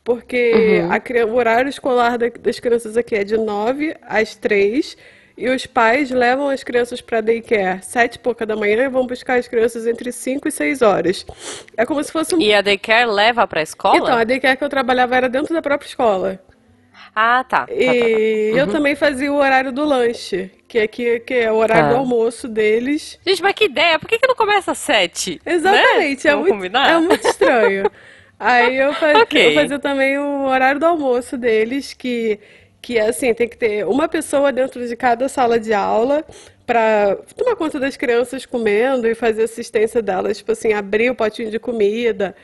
porque a cri- o horário escolar da- das crianças aqui é de 9 às 3. E os pais levam as crianças para daycare sete e pouca da manhã e vão buscar as crianças entre 5 e 6 horas. É como se fosse um E a daycare leva pra escola? então, a daycare que eu trabalhava era dentro da própria escola. Ah, tá. tá, tá, tá. E Uhum. eu também fazia o horário do lanche, que aqui que é o horário Tá. do almoço deles. Gente, mas que ideia? Por que, que não começa às sete? Exatamente, Né? é, muito, combinar? é muito estranho. Aí eu fazia, Ok. eu fazia também o horário do almoço deles, que, que é assim, tem que ter uma pessoa dentro de cada sala de aula para tomar conta das crianças comendo e fazer assistência delas, tipo assim, abrir o potinho de comida.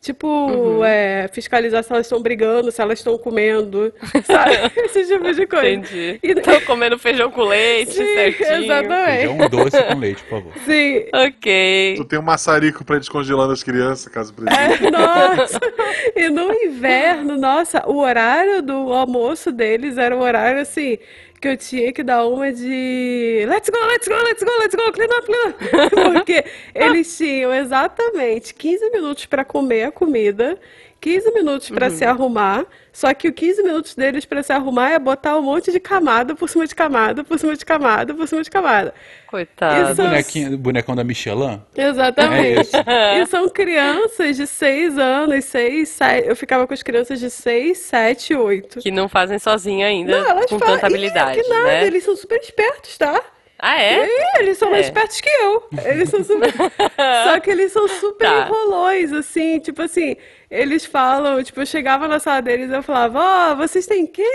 Tipo, Uhum. é, fiscalizar se elas estão brigando, se elas estão comendo, sabe? Esse tipo de coisa. Entendi. E- Tô comendo feijão com leite, Sim, certinho. exatamente. Feijão um doce com leite, por favor. Sim. Ok. Tu tem um maçarico pra ir descongelando as crianças, caso precise. É, nossa! E no inverno, nossa, o horário do almoço deles era um horário assim que eu tinha que dar uma de let's go, let's go, let's go, let's go, clean up, clean up. Porque eles tinham exatamente 15 minutos para comer a comida, 15 minutos pra se arrumar, só que o 15 minutos deles pra se arrumar é botar um monte de camada por cima de camada, por cima de camada, por cima de camada. Coitado. Isso- Bonequinho, bonecão da Michelin? Exatamente. É e são crianças de 6 anos, 6, 7. Eu ficava com as crianças de 6, 7, 8. Que não fazem sozinho ainda, Não, elas com falam. tanta habilidade, Ih, que nada, né? eles são super espertos, tá? Ah, é? Eles são mais É. espertos que eu. Eles são super. Só que eles são super Tá. enrolões, assim, tipo assim, eles falam, tipo, eu chegava na sala deles e eu falava, ó, vocês têm 15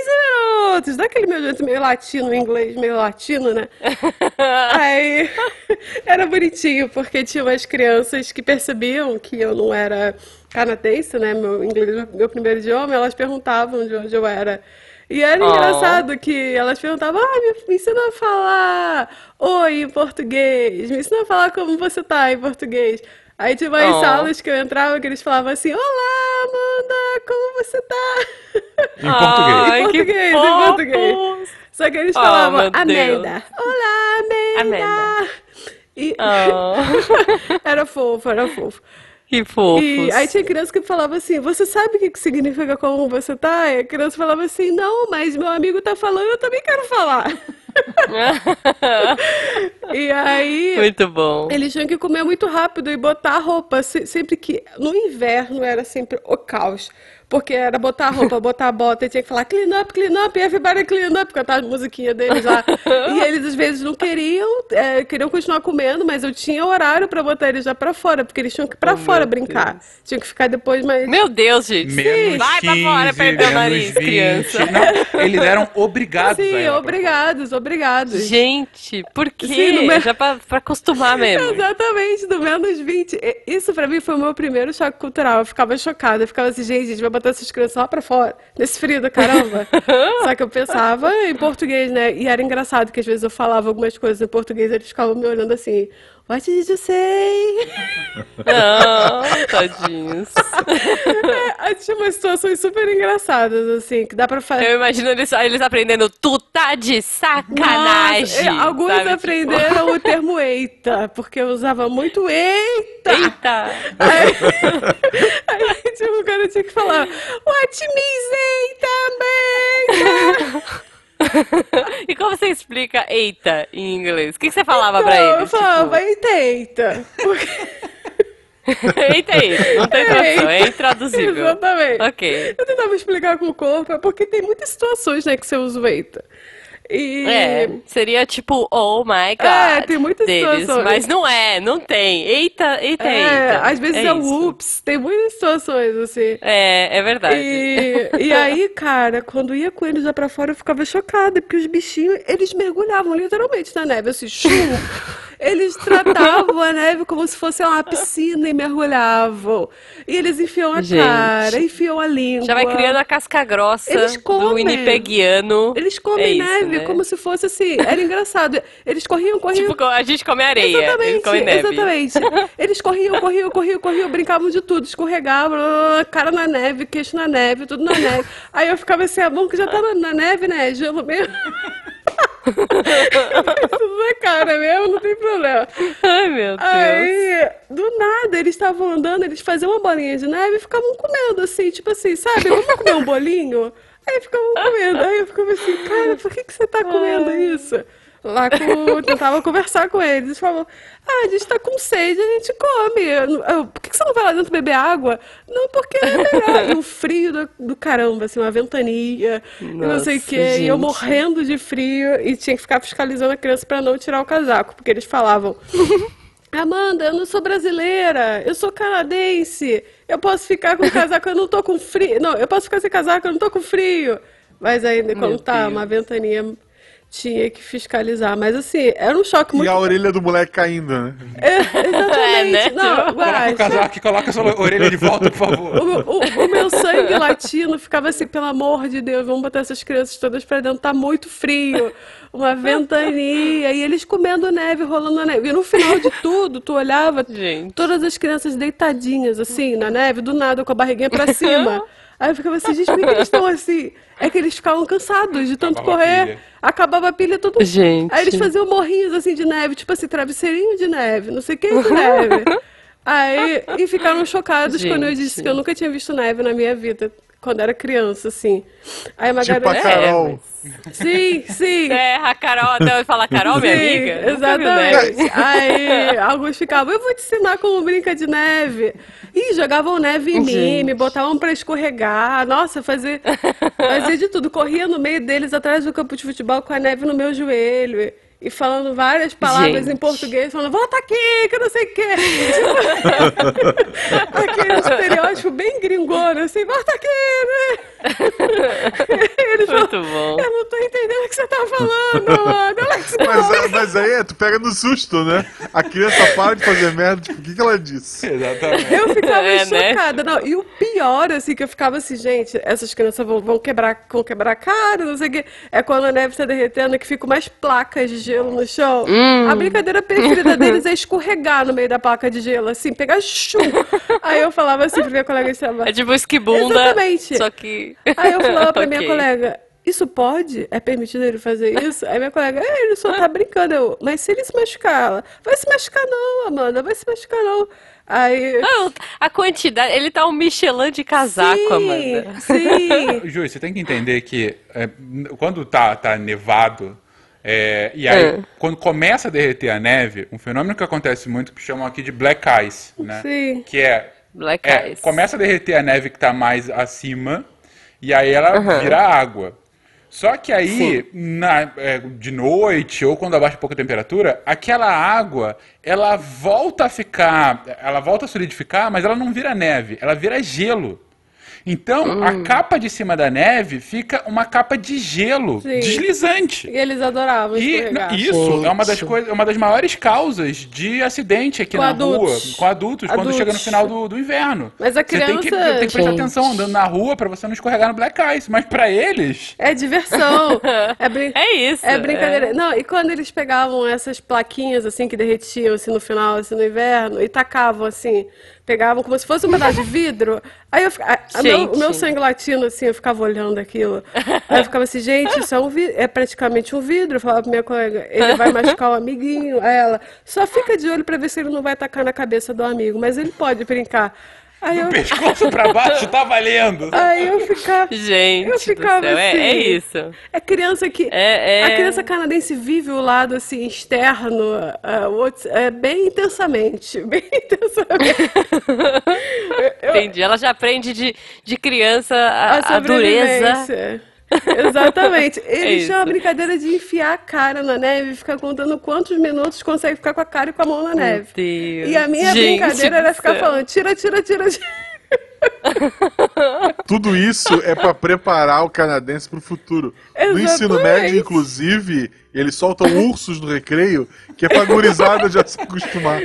minutos, daquele meu jeito meio latino, inglês meio latino, né? Aí era bonitinho, porque tinha umas crianças que percebiam que eu não era canadense, né? Meu inglês, meu primeiro idioma, elas perguntavam de onde eu era. E era Oh. engraçado que elas perguntavam, ah, me, ensina a falar oi em português, me ensina a falar como você tá em português. Aí tinha umas Oh. salas que eu entrava que eles falavam assim, olá, Amanda, como você tá? Em português. Ai, em português, em português. Só que eles Oh, falavam. Amanda, olá, Amanda. Amanda. E Oh, era fofo, era fofo. Que fofos. E aí tinha criança que falava assim, você sabe o que significa como você tá? E a criança falava assim, não, mas meu amigo tá falando, eu também quero falar. E aí... Muito bom. Eles tinham que comer muito rápido e botar a roupa. se- Sempre que. No inverno era sempre o caos. Porque era botar a roupa, botar a bota, e tinha que falar clean up, clean up, everybody clean up, cantar a musiquinha deles lá. E eles às vezes não queriam, é, queriam continuar comendo, mas eu tinha horário pra botar eles já pra fora, porque eles tinham que ir pra Oh, fora brincar. Deus. Tinham que ficar depois mais. Meu Deus, gente. Menos Vai pra 15, fora, perdeu o nariz, 20. criança. Não, eles eram obrigados Sim, pra obrigados, obrigados. Gente, por quê? Sim, Já pra, pra acostumar mesmo. Exatamente, do menos 20. E- Isso pra mim foi o meu primeiro choque cultural. Eu ficava chocada. Eu ficava assim, gente, a gente vai botar essas crianças lá pra fora, nesse frio do caramba. Só que eu pensava em português, né? E era engraçado que às vezes eu falava algumas coisas em português e eles ficavam me olhando assim. What did you say? Não, tadinhos. É, tinha umas situações super engraçadas, assim, que dá pra fazer. Eu imagino eles, eles aprendendo, tu tá de sacanagem. Nossa, é, alguns sabe? Tipo, aprenderam o termo eita, porque eu usava muito eita. Eita! Aí, aí tipo, o cara tinha que falar, what means eita, E como você explica eita em inglês? O que, que você falava Não, pra eu eles? falava, eita, eita. Porque... Eita, eita. Não tem tradução, é intraduzível. Exatamente. Ok. Eu tentava explicar com o corpo, é porque tem muitas situações, né, que você usa o eita. E... É, seria tipo, oh my god. É, tem muitas deles, situações. Mas não é, não tem. Eita, eita, É, eita. às vezes é, isso. ups, tem muitas situações, assim. É, é verdade. E, e aí, cara, quando ia com eles lá pra fora, eu ficava chocada, porque os bichinhos, eles mergulhavam literalmente na neve, assim, chum. Eles tratavam a neve como se fosse uma piscina e mergulhavam. E eles enfiam a Gente. cara, enfiam a língua. Já vai criando a casca grossa Eles do comem. Winnipeggiano. Eles comem É isso, neve né? como se fosse assim. Era engraçado. Eles corriam, corriam. Tipo, a gente come areia. Eles Exatamente, comem neve. exatamente. Eles corriam, corriam, corriam, corriam, brincavam de tudo, escorregavam, cara na neve, queixo na neve, tudo na neve. Aí eu ficava assim, é bom que já tá na, na neve, né? Gelo mesmo. Tudo na cara mesmo, não tem problema. Ai, meu Deus. Aí, do nada, eles estavam andando, eles faziam uma bolinha de neve e ficavam comendo, assim, tipo assim, sabe? Vamos comer um bolinho? Aí ficavam comendo. Aí eu ficava assim, cara, por que, que você tá comendo isso? Lá com. Tentava conversar com eles. Eles falavam, ah, a gente tá com sede, a gente come. Eu, eu, por que, você não vai lá dentro beber água? Não, porque é melhor. E um frio do, do caramba, assim, uma ventania, e não sei o Nossa, quê. E eu gente. morrendo de frio e tinha que ficar fiscalizando a criança pra não tirar o casaco, porque eles falavam. Amanda, eu não sou brasileira, eu sou canadense. Eu posso ficar com casaco, eu não tô com frio. Não, eu posso ficar sem casaco, eu não tô com frio. Mas ainda, quando Meu tá Deus. uma ventania, tinha que fiscalizar. Mas assim, era um choque muito. E a orelha do moleque caindo, né? É, exatamente. É, né? Não, Tipo, Coloca Guaxa, o casaco e coloca a sua orelha de volta, por favor. o, o- o meu sangue latino ficava assim, pelo amor de Deus, vamos botar essas crianças todas pra dentro, tá muito frio, uma ventania, e eles comendo neve, rolando neve. E no final de tudo, tu olhava, Gente. todas as crianças deitadinhas, assim, na neve, do nada, com a barriguinha pra cima. Aí eu ficava assim, gente, por que eles estão assim? É que eles ficavam cansados de tanto Acabava correr, pilha. acabava a pilha todo Gente. Aí eles faziam morrinhos assim de neve, tipo assim, travesseirinho de neve, não sei o que de neve. Aí, e ficaram chocados quando eu disse Gente. que eu nunca tinha visto neve na minha vida, quando era criança, assim. Aí uma Tipo a garota. Carol. Sim, sim. É, a Carol, até eu falar Carol, minha Sim, amiga. exatamente. Aí alguns ficavam, eu vou te ensinar como brinca de neve. E jogavam neve em mim, me botavam pra escorregar. Nossa, fazer, fazia de tudo. Corria no meio deles atrás do campo de futebol com a neve no meu joelho. E falando várias palavras Gente. em português, falando, volta aqui, que eu não sei o quê. Tipo, Aquele estereótipo bem gringona, assim, volta aqui, né? Eles falam, Muito bom. eu não tô entendendo o que você tá falando, mano. Mas, é- mas aí é, tu pega no susto, né? A criança para de fazer merda, tipo, o que, que ela disse? Exatamente. Eu ficava É, né? chocada. Não, e o pior, assim, que eu ficava assim, gente, essas crianças vão, vão quebrar, vão quebrar a cara, não sei o quê. É quando a neve tá derretendo que ficam mais placas de gelo no chão. Hum. A brincadeira preferida deles é escorregar no meio da placa de gelo, assim, pegar chum. Aí eu falava assim pra minha colega trabalho. É tipo esquibunda. Exatamente. Só que. Aí eu falava pra minha Ok. colega, isso pode? É permitido ele fazer isso? Aí minha colega, é, ele só tá brincando. Eu, mas se ele se machucar, ela, vai se machucar não, Amanda, vai se machucar não. Aí... Não, a quantidade. Ele tá um Michelin de casaco, sim, Amanda. Sim, Ju, você tem que entender que é, quando tá, tá nevado, é, e aí É. quando começa a derreter a neve, um fenômeno que acontece muito que chamam aqui de black ice, né? Sim. Que é, Black é, Eyes. começa a derreter a neve que tá mais acima, e aí ela vira água. Só que aí, na- é, de noite, ou quando abaixa um pouco a temperatura, aquela água, ela volta a ficar, ela volta a solidificar, mas ela não vira neve, ela vira gelo. Então, a capa de cima da neve fica uma capa de gelo, Sim. deslizante. e eles adoravam E escorregar. isso é uma das coisas, é uma das maiores causas de acidente aqui Com na adultos. rua, com adultos, quando Adultos. chega no final do, do inverno. Mas a Você tem que, criança- tem que prestar Gente. atenção andando na rua pra você não escorregar no black ice, mas pra eles, É diversão. É, brin... É isso. É brincadeira. Não, e quando eles pegavam essas plaquinhas assim que derretiam assim no final, assim no inverno, e tacavam assim, pegavam como se fosse um pedaço de vidro. Aí eu fica- a- a meu, o meu sangue latino assim, eu ficava olhando aquilo. Aí eu ficava assim, gente, isso é um é praticamente um vidro. Eu falava pra minha colega, ele vai machucar o amiguinho. Aí ela, só fica de olho pra ver se ele não vai tacar na cabeça do amigo, mas ele pode brincar. Aí eu, pescoço pra baixo tá valendo. aí eu ficava. Gente, Eu ficava do céu. É, assim. é isso. É criança que. É- é- A criança canadense vive o lado assim, externo, o outro- é, bem intensamente. Bem intensamente. Eu- Entendi. Ela já aprende de, de criança a, a a dureza. Exatamente. Eles isso. tinham a brincadeira de enfiar a cara na neve e ficar contando quantos minutos consegue ficar com a cara e com a mão na neve. Deus. E a minha Gente brincadeira era ficar falando: tira, tira, tira, tira. Tudo isso é pra preparar o canadense pro futuro. No ensino Exatamente. médio, inclusive, eles soltam ursos no recreio, que é pra gurizada já se acostumar.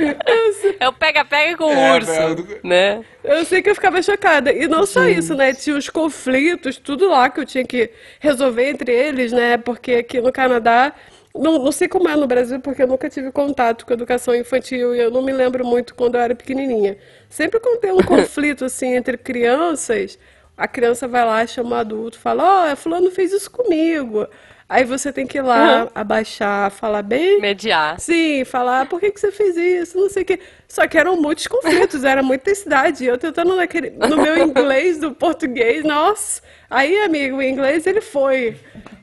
É o pega-pega com o É, urso, velho. né? Eu sei que eu ficava chocada. E não só isso, né? Tinha os conflitos, tudo lá que eu tinha que resolver entre eles, né? Porque aqui no Canadá, não, não sei como é no Brasil, porque eu nunca tive contato com educação infantil e eu não me lembro muito quando eu era pequenininha. Sempre quando tem um conflito, assim, entre crianças, a criança vai lá, chama o adulto, fala: Ó, fulano fez isso comigo. Aí você tem que ir lá, abaixar, falar bem. Mediar. Sim, falar, por que, que você fez isso? Não sei o quê. Só que eram muitos conflitos, era muita intensidade. Eu tentando naquele, no meu inglês, do português, nossa. Aí, amigo, o inglês ele foi.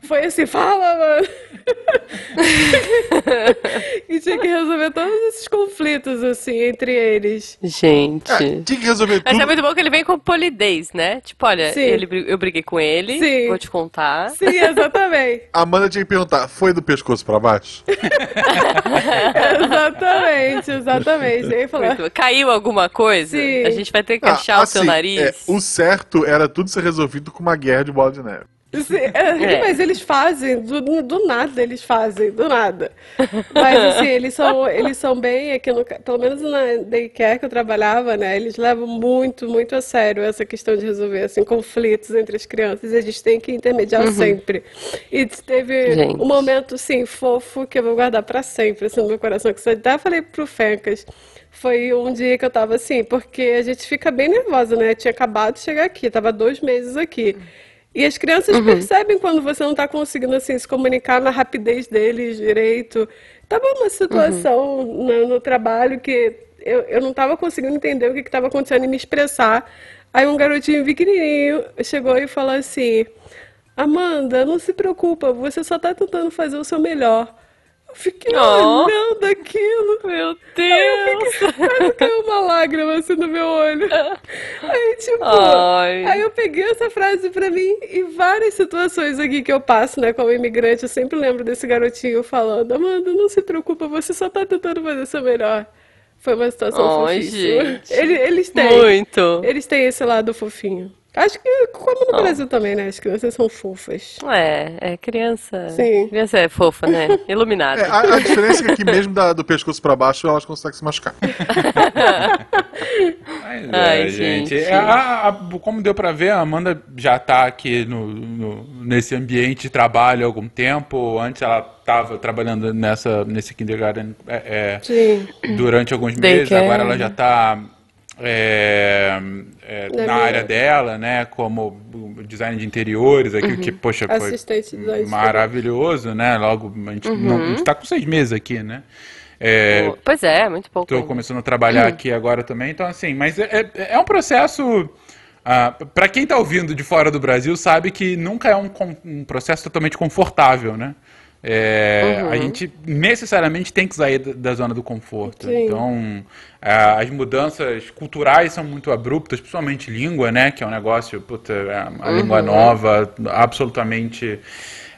Foi assim, fala, mano. e tinha que resolver todos esses conflitos, assim, entre eles. Gente. Ah, tinha que resolver Mas tudo. é muito bom que ele vem com polidez, né? Tipo, olha, Sim. ele, eu briguei com ele, Sim. vou te contar. Sim, exatamente. A Amanda tinha que perguntar, foi do pescoço pra baixo? exatamente, exatamente. Muito bom. Caiu alguma coisa? Sim. A gente vai ter que Ah, achar o seu assim, nariz. é, o certo era tudo ser resolvido com uma guerra de bola de neve. Sim, é, É. Mas eles fazem, do, do nada eles fazem, do nada. Mas assim, eles são, eles são bem, aqui no, pelo menos na daycare que eu trabalhava, né? Eles levam muito, muito a sério essa questão de resolver assim, conflitos entre as crianças. Eles têm que intermediar sempre. E teve Gente. um momento, assim, fofo que eu vou guardar pra sempre, assim, no meu coração, que eu até falei pro Fencas. Foi um dia que eu tava assim, porque a gente fica bem nervosa, né? Eu tinha acabado de chegar aqui, tava dois meses aqui. E as crianças Uhum. percebem quando você não está conseguindo assim, se comunicar na rapidez deles direito. Tava uma situação Uhum. no, no trabalho que eu, eu não tava conseguindo entender o que que tava acontecendo e me expressar. Aí um garotinho pequenininho chegou e falou assim: Amanda, não se preocupa, você só tá tentando fazer o seu melhor. Eu fiquei Oh. olhando aquilo. Meu Aí eu Deus! fiquei, quase caiu uma lágrima assim no meu olho. Aí, tipo, Ai. aí eu peguei essa frase pra mim e várias situações aqui que eu passo, né, como imigrante, eu sempre lembro desse garotinho falando, Amanda, não se preocupa, você só tá tentando fazer seu melhor. Foi uma situação Ai, fofíssima. gente. Ele- Eles têm. Muito. Eles têm esse lado fofinho. Acho que como no. Brasil também, né? As crianças são fofas. É, é criança. Sim. Criança é fofa, né? Iluminada. É, a, a diferença é que aqui mesmo da- do pescoço pra baixo elas conseguem se machucar. Mas Ai, é, gente. gente. A- a- como deu pra ver, a Amanda já tá aqui no, no- nesse ambiente de trabalho há algum tempo. Antes ela tava trabalhando nessa, nesse kindergarten é, é, durante alguns meses. Agora ela já tá é, é, Na na área dela, né? Como design de interiores aqui, que, poxa, foi Assistente maravilhoso, né? Logo, a gente, não, a gente tá com seis meses aqui, né? É, Pois é, muito pouco. Estou começando a trabalhar aqui agora também, então assim, mas é, é, é um processo. para quem está ouvindo de fora do Brasil, sabe que nunca é um, um processo totalmente confortável, né? É, A gente necessariamente tem que sair da, zona do conforto. Sim. Então, as mudanças culturais são muito abruptas, principalmente língua, né? Que é um negócio, puta, é a língua nova, absolutamente.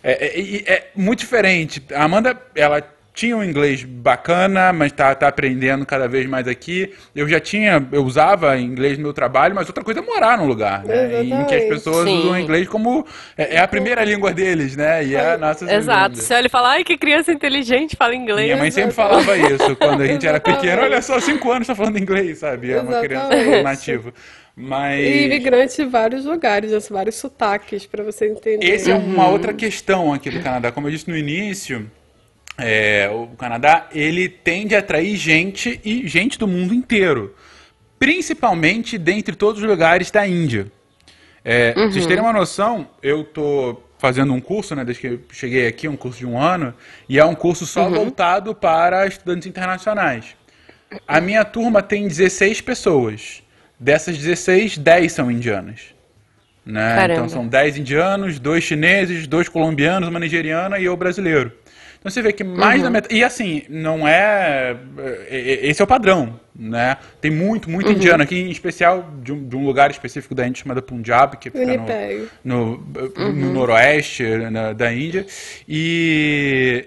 É, é- é- é muito diferente. A Amanda, ela tinha um inglês bacana, mas tá, tá aprendendo cada vez mais aqui. Eu já tinha, eu usava inglês no meu trabalho, mas outra coisa é morar num lugar, né? Em que as pessoas Sim. usam inglês como é, é a primeira língua deles, né? E é a nossa Exato. segunda. Se ele falar, ai, que criança inteligente, fala inglês. Minha mãe sempre falava isso quando a gente era pequeno. Olha só, cinco anos tá falando inglês, sabe? É uma criança nativa. Mas E imigrante de vários lugares, né? vários sotaques, pra você entender. esse é uma outra questão aqui do Canadá. Como eu disse no início, é, o Canadá ele tende a atrair gente e gente do mundo inteiro, principalmente dentre todos os lugares da Índia. É, pra Vocês terem uma noção, eu tô fazendo um curso, né, desde que eu cheguei aqui, um curso de um ano, e é um curso só voltado para estudantes internacionais. A minha turma tem 16 pessoas. Dessas 16, 10 são indianas. Né? Então são 10 indianos, dois chineses, dois colombianos, uma nigeriana e eu brasileiro. Então você vê que mais da metade. E assim, não é. é- é- Esse é o padrão, né? Tem muito, muito indiano aqui, em especial de um, de um lugar específico da Índia chamado Punjab, que fica no, no, no noroeste na- da Índia. E,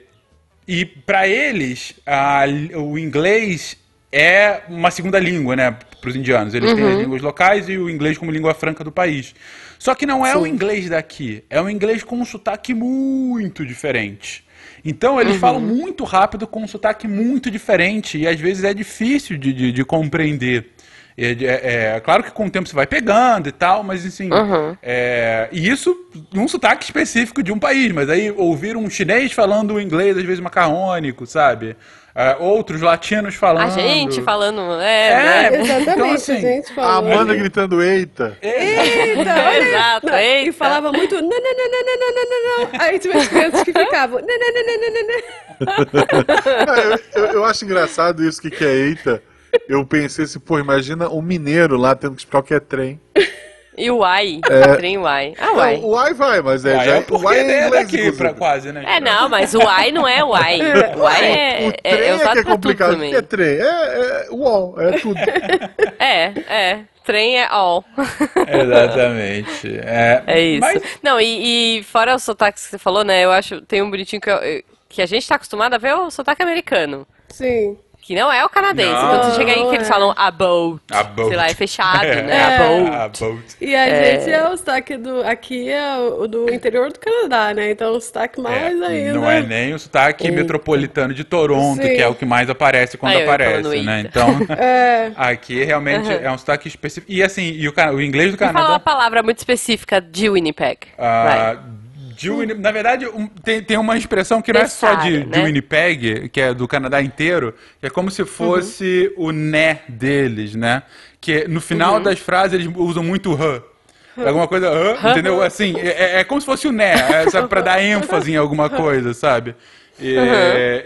e para eles, a- o inglês é uma segunda língua, né? Para os indianos. Eles têm as línguas locais e o inglês como língua franca do país. Só que não é o inglês daqui. É um inglês com um sotaque muito diferente. Então eles falam muito rápido com um sotaque muito diferente e às vezes é difícil de, de, de compreender. É, é- é claro que com o tempo você vai pegando e tal, mas assim. é, e isso num sotaque específico de um país, mas aí ouvir um chinês falando inglês, às vezes macarrônico, sabe? É, outros latinos falando. A gente falando, É, é, né? Exatamente, Então, assim, gente A falando. Amanda gritando eita. Eita, olha. Exato, Não, eita. E falava muito não, não, não, não, não, não, não, não. Aí tinha as crianças que ficavam não, não, não, não, não, não, eu, eu- eu acho engraçado isso que, que é eita. Eu pensei assim, pô, imagina um mineiro lá tendo que explicar o que é trem. E o Uai, trem Uai. Ah, Não, Uai. o Uai vai, mas é, Uai, já, é o porque Uai é é inglês, daqui pra quase, né? É, não, mas o Uai não é Uai. O Uai é, O é, trem é é, usado que é complicado. O também. que é trem? É, é UOL, é tudo. É, é. Trem é all. Exatamente. É, É isso. Mas Não, e, e fora os sotaques que você falou, né? Eu acho tem um bonitinho que, eu- que a gente tá acostumado a ver o sotaque americano. Sim. Que não é o canadense. Não. Quando você chega aí que eles é. falam a boat. A boat. Sei lá, é fechado, né? É. A boat. A boat. E a É. gente é o sotaque do. Aqui é o do interior do Canadá, né? Então o sotaque mais É, ainda. Não é nem o sotaque metropolitano de Toronto, Sim. que é o que mais aparece quando aparece, né? Então, É. aqui realmente é um sotaque específico. E assim, e o, o inglês do E fala uma Canadá. palavra muito específica de Winnipeg. Vai. De na verdade, um- tem, tem uma expressão que não é só de, Necessário, de né? Winnipeg, que é do Canadá inteiro, que é como se fosse Uhum. o né deles, né? Que no final das frases eles usam muito o h. Alguma coisa, hã? entendeu? Assim, é, é como se fosse o né, é, sabe, pra dar ênfase em alguma coisa, sabe? E,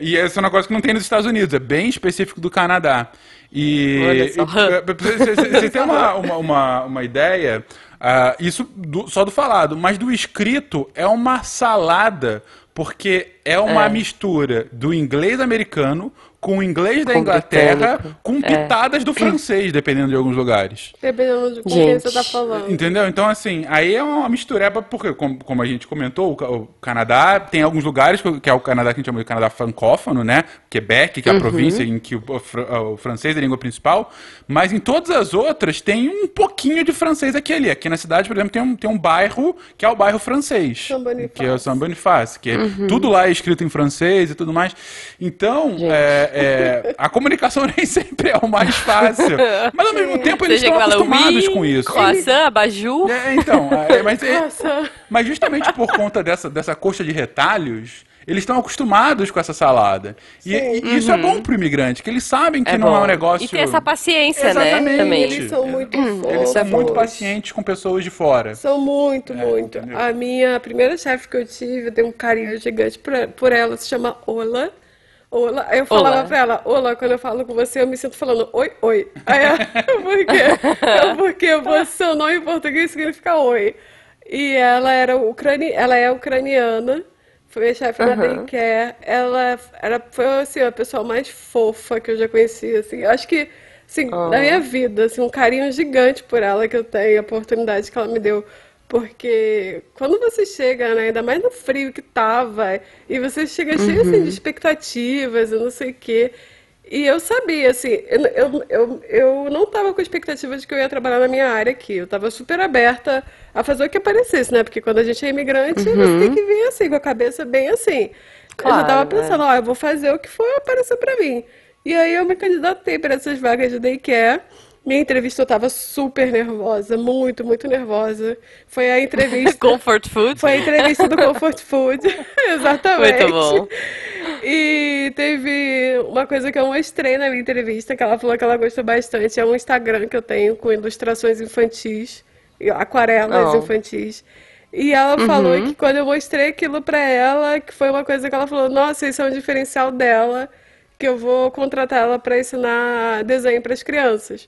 e esse é um negócio que não tem nos Estados Unidos, é bem específico do Canadá. E, Olha só. e pra você- você você tem uma, uma, uma, uma ideia, ah, isso do- só do falado, mas do escrito é uma salada, porque é uma É. mistura do inglês americano com o inglês da Com Inglaterra, britânico. com É. pitadas do francês, dependendo de alguns lugares. Dependendo de com quem você tá falando. Entendeu? Então, assim, aí é uma mistureba, porque, como, como a gente comentou, o, o Canadá tem alguns lugares, que é o Canadá que a gente chama de Canadá francófono, né? Quebec, que é a província em que o, o o francês é a língua principal, mas em todas as outras tem um pouquinho de francês aqui e ali. Aqui na cidade, por exemplo, tem um, tem um bairro que é o bairro francês. São Bonifácio. Que é o São Bonifácio, que é- tudo lá é escrito em francês e tudo mais. Então, é, é, a comunicação nem sempre é o mais fácil. Mas ao mesmo tempo eles Seja estão acostumados com isso. Croissant, abajur. É, então, é, mas, é- mas justamente por conta dessa, dessa coxa de retalhos, eles estão acostumados com essa salada. E, e isso é bom pro imigrante, que eles sabem que É não é bom. um negócio. E ter essa paciência, Exatamente. né? Também. Eles são muito fofos. Eles são muito pacientes com pessoas de fora. São muito, muito. entendeu? A minha primeira chefe que eu tive, eu tenho um carinho gigante por, por ela, se chama Ola. Aí eu falava Olá. pra ela, Ola, quando eu falo com você, eu me sinto falando oi, oi. Aí ela, por quê? Porque o seu nome em português significa oi. E ela era ucrani... ela é ucraniana, foi a chefe da Daycare. Ela era, foi assim, a pessoa mais fofa que eu já conheci, assim. Eu Acho que, assim, na minha vida, assim, um carinho gigante por ela que eu tenho, a oportunidade que ela me deu. Porque quando você chega, né, ainda mais no frio que tava, e você chega cheio assim, de expectativas, eu não sei o quê. E eu sabia, assim, eu, eu, eu, não tava com expectativa de que eu ia trabalhar na minha área aqui. Eu tava super aberta a fazer o que aparecesse, né? Porque quando a gente é imigrante, você tem que vir assim, com a cabeça bem assim. eu já Claro, tava né? pensando, ó, eu vou fazer o que for aparecer pra mim. E aí eu me candidatei para essas vagas de daycare. Minha entrevista eu tava super nervosa, muito, muito nervosa. Foi a entrevista. Comfort food. Foi a entrevista do Comfort Food. Exatamente. Muito bom. E teve uma coisa que eu mostrei na minha entrevista, que ela falou que ela gostou bastante. É um Instagram que eu tenho com ilustrações infantis, aquarelas Oh. infantis. E ela falou que quando eu mostrei aquilo pra ela, que foi uma coisa que ela falou, nossa, isso é um diferencial dela, que eu vou contratar ela pra ensinar desenho pras crianças.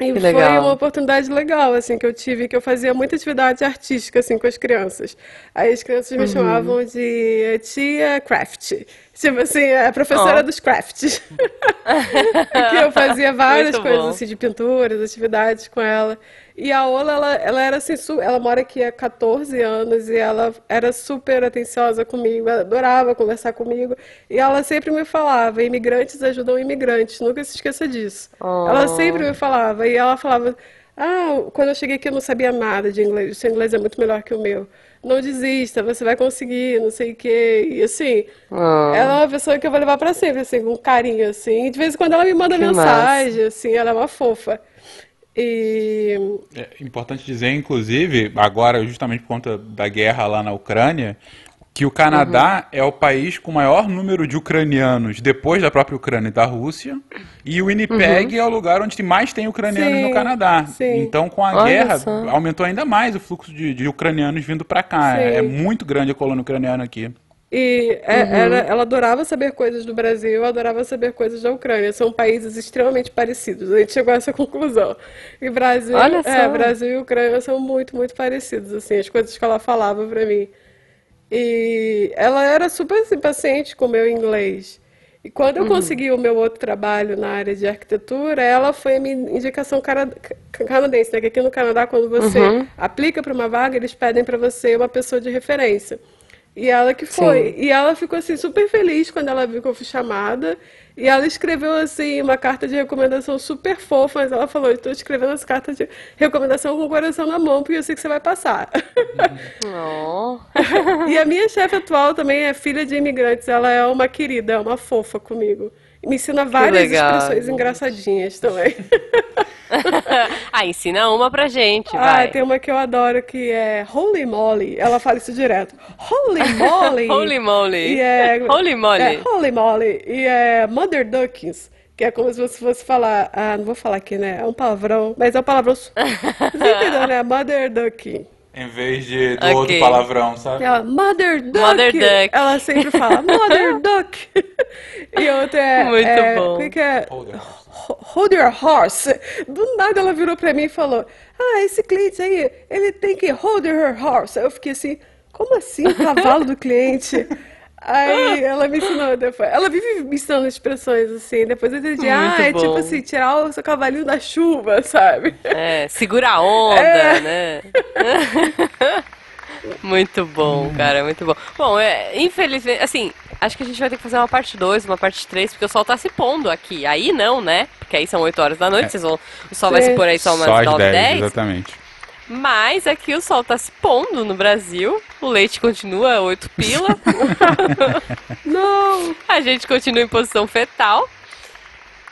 E Que foi legal. uma oportunidade legal, assim, que eu tive, que eu fazia muita atividade artística, assim, com as crianças. Aí as crianças Uhum. me chamavam de tia craft. Tipo assim, a professora Ó. dos crafts. que eu fazia várias Muito coisas, bom. assim, de pinturas, atividades com ela. E a Ola, ela, ela era assim, ela mora aqui há 14 anos e ela era super atenciosa comigo, ela adorava conversar comigo. E ela sempre me falava, imigrantes ajudam imigrantes, nunca se esqueça disso. Oh. Ela sempre me falava, e ela falava, ah, quando eu cheguei aqui eu não sabia nada de inglês, o seu inglês é muito melhor que o meu. Não desista, você vai conseguir, não sei o quê. E assim, Ah. ela é uma pessoa que eu vou levar pra sempre, assim, com carinho, assim. E de vez em quando ela me manda Que mensagem, assim, ela é uma fofa. E É importante dizer, inclusive, agora, justamente por conta da guerra lá na Ucrânia, que o Canadá Uhum. é o país com maior número de ucranianos depois da própria Ucrânia e da Rússia. E o Winnipeg é o lugar onde mais tem ucranianos Uhum. Sim, no Canadá. sim. Então, com a Olha guerra, só. aumentou ainda mais o fluxo de, de ucranianos vindo para cá. Sim. É muito grande a colônia ucraniana aqui. E é- era, ela adorava saber coisas do Brasil, eu adorava saber coisas da Ucrânia. São países extremamente parecidos. A gente chegou a essa conclusão. E Brasil, Olha é, só. Brasil e Ucrânia são muito, muito parecidos, assim, as coisas que ela falava pra mim. E ela era super assim, paciente com o meu inglês. E quando eu consegui o meu outro trabalho na área de arquitetura, ela foi a minha indicação canadense, né? Que aqui no Canadá, quando você aplica para uma vaga, eles pedem para você uma pessoa de referência. E ela que foi. E ela ficou assim super feliz quando ela viu que eu fui chamada. E ela escreveu assim uma carta de recomendação super fofa, mas ela falou: "Estou escrevendo essa carta de recomendação com o coração na mão, porque eu sei que você vai passar". Oh. e a minha chefe atual também é filha de imigrantes. Ela é uma querida, é uma fofa comigo. Me ensina várias expressões engraçadinhas também. ah, ensina uma pra gente, Ah, vai. tem uma que eu adoro que é Holy Moly. Ela fala isso direto. Holy Moly. Holy moly. E é, Holy moly. É, Holy Moly. E é Mother Duckings. Que é como se você fosse falar, ah, não vou falar aqui, né? É um palavrão, mas é um palavrão. Você entendeu, né? Mother Duck. Em vez de do Ok. outro palavrão, sabe? Ela, Mother Duck. Mother Duck. Ela sempre fala, Mother Duck. e outra é. Muito é, bom. Como é que é? Hold your horse. Do nada ela virou pra mim e falou: Ah, esse cliente aí, ele tem que hold her horse. Eu fiquei assim: Como assim, o cavalo do cliente? Aí ela me ensinou depois. Ela vive me ensinando expressões assim. Depois eu entendi: Ah, é tipo assim, tirar o seu cavalinho da chuva, sabe? É, segura a onda, É. né? muito bom, cara, muito bom. Bom, é, infelizmente, assim, acho que a gente vai ter que fazer uma parte 2, uma parte 3, porque o sol tá se pondo aqui. Aí não, né? Porque aí são 8 horas da noite, vocês vão, o sol vai Sim. se pôr aí só umas Só às 9, 10, 10. exatamente. Mas aqui o sol tá se pondo no Brasil, o leite continua 8 pila, Não! a gente continua em posição fetal.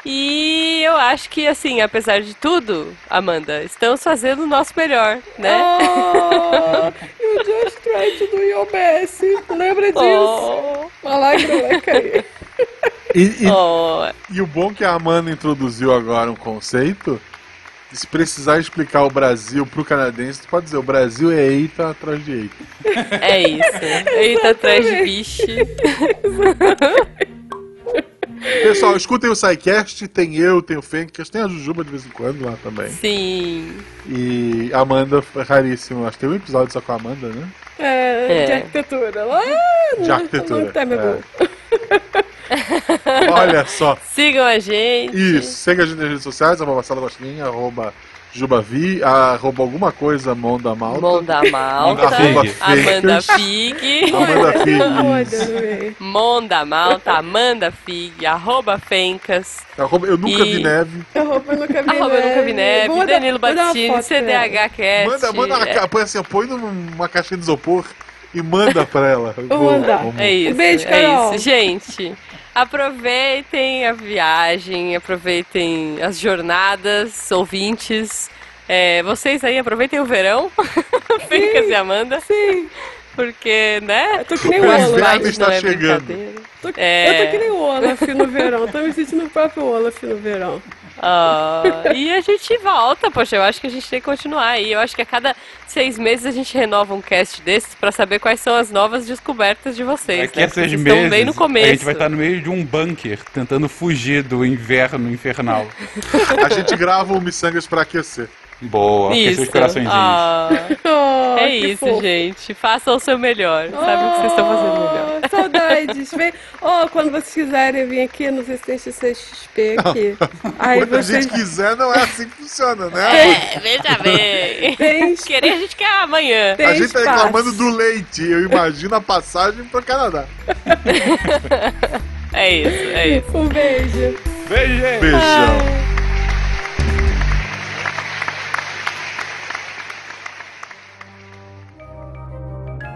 E eu acho que, assim, apesar de tudo, Amanda, estamos fazendo o nosso melhor, né? Oh, you just tried to do your best. Lembra disso? Oh, Uma lágrima vai cair. E, e- oh. e o bom que a Amanda introduziu agora um conceito. Se precisar explicar o Brasil pro canadense, tu pode dizer: o Brasil é eita atrás de eita. É isso. Eita, atrás de bicho. Pessoal, escutem o SciCast, tem eu, tem o Fencas, tem a Jujuba de vez em quando lá também. Sim. E a Amanda foi raríssimo. Acho que tem um episódio só com a Amanda, né? É, É. de arquitetura. Lá De no- arquitetura, no Temebu. Olha só. Sigam a gente. Isso, segue a gente nas redes sociais, arroba arroba Jubavi, arroba alguma coisa, Monda Malta. Monda Malta. Amanda. Fig. Amanda Fig. Monda Malta. Amanda Fig. Arroba Fencas. Arroba Eu Nunca E- Vi Neve. Arroba eu nunca vi Arroba eu nunca vi neve. Vou mandar- Danilo vou dar uma Battini. foto pra ela. CDH Cast. Manda, manda, uma ca- põe assim, põe numa caixinha de isopor e manda pra ela. Vou mandar. É isso. beijo, é Carol. isso. Gente, aproveitem a viagem, aproveitem as jornadas, ouvintes. É, vocês aí aproveitem o verão, Fencas e Amanda, Sim, porque, né? eu tô que nem O o inverno Olaf. Está é chegando. Tô, É. Eu tô que nem o Olaf no verão. Tô me sentindo o próprio Olaf no verão. Ah, e a gente volta, poxa, eu acho que a gente tem que continuar aí. Eu acho que a cada seis meses a gente renova um cast desses pra saber quais são as novas descobertas de vocês. Daqui né? a Porque seis meses, bem no começo. a gente vai estar no meio de um bunker, tentando fugir do inverno infernal. A gente grava o Missangas pra aquecer. Boa, Isso. coraçõezinhos. Ah, Oh, é isso, fofo. gente. Façam o seu melhor. Sabe o que vocês estão fazendo melhor. Oh, Saudades. Vem. Oh, quando vocês quiserem vir aqui nos XP aqui. Aí Quando a vocês. gente quiser, não é assim que funciona, né? É, veja bem. Tem, Querer a gente quer amanhã. tem A gente tá espaço. reclamando do leite. Eu imagino a passagem pro Canadá. É isso, é isso. Um beijo. Beijo, gente! Beijão.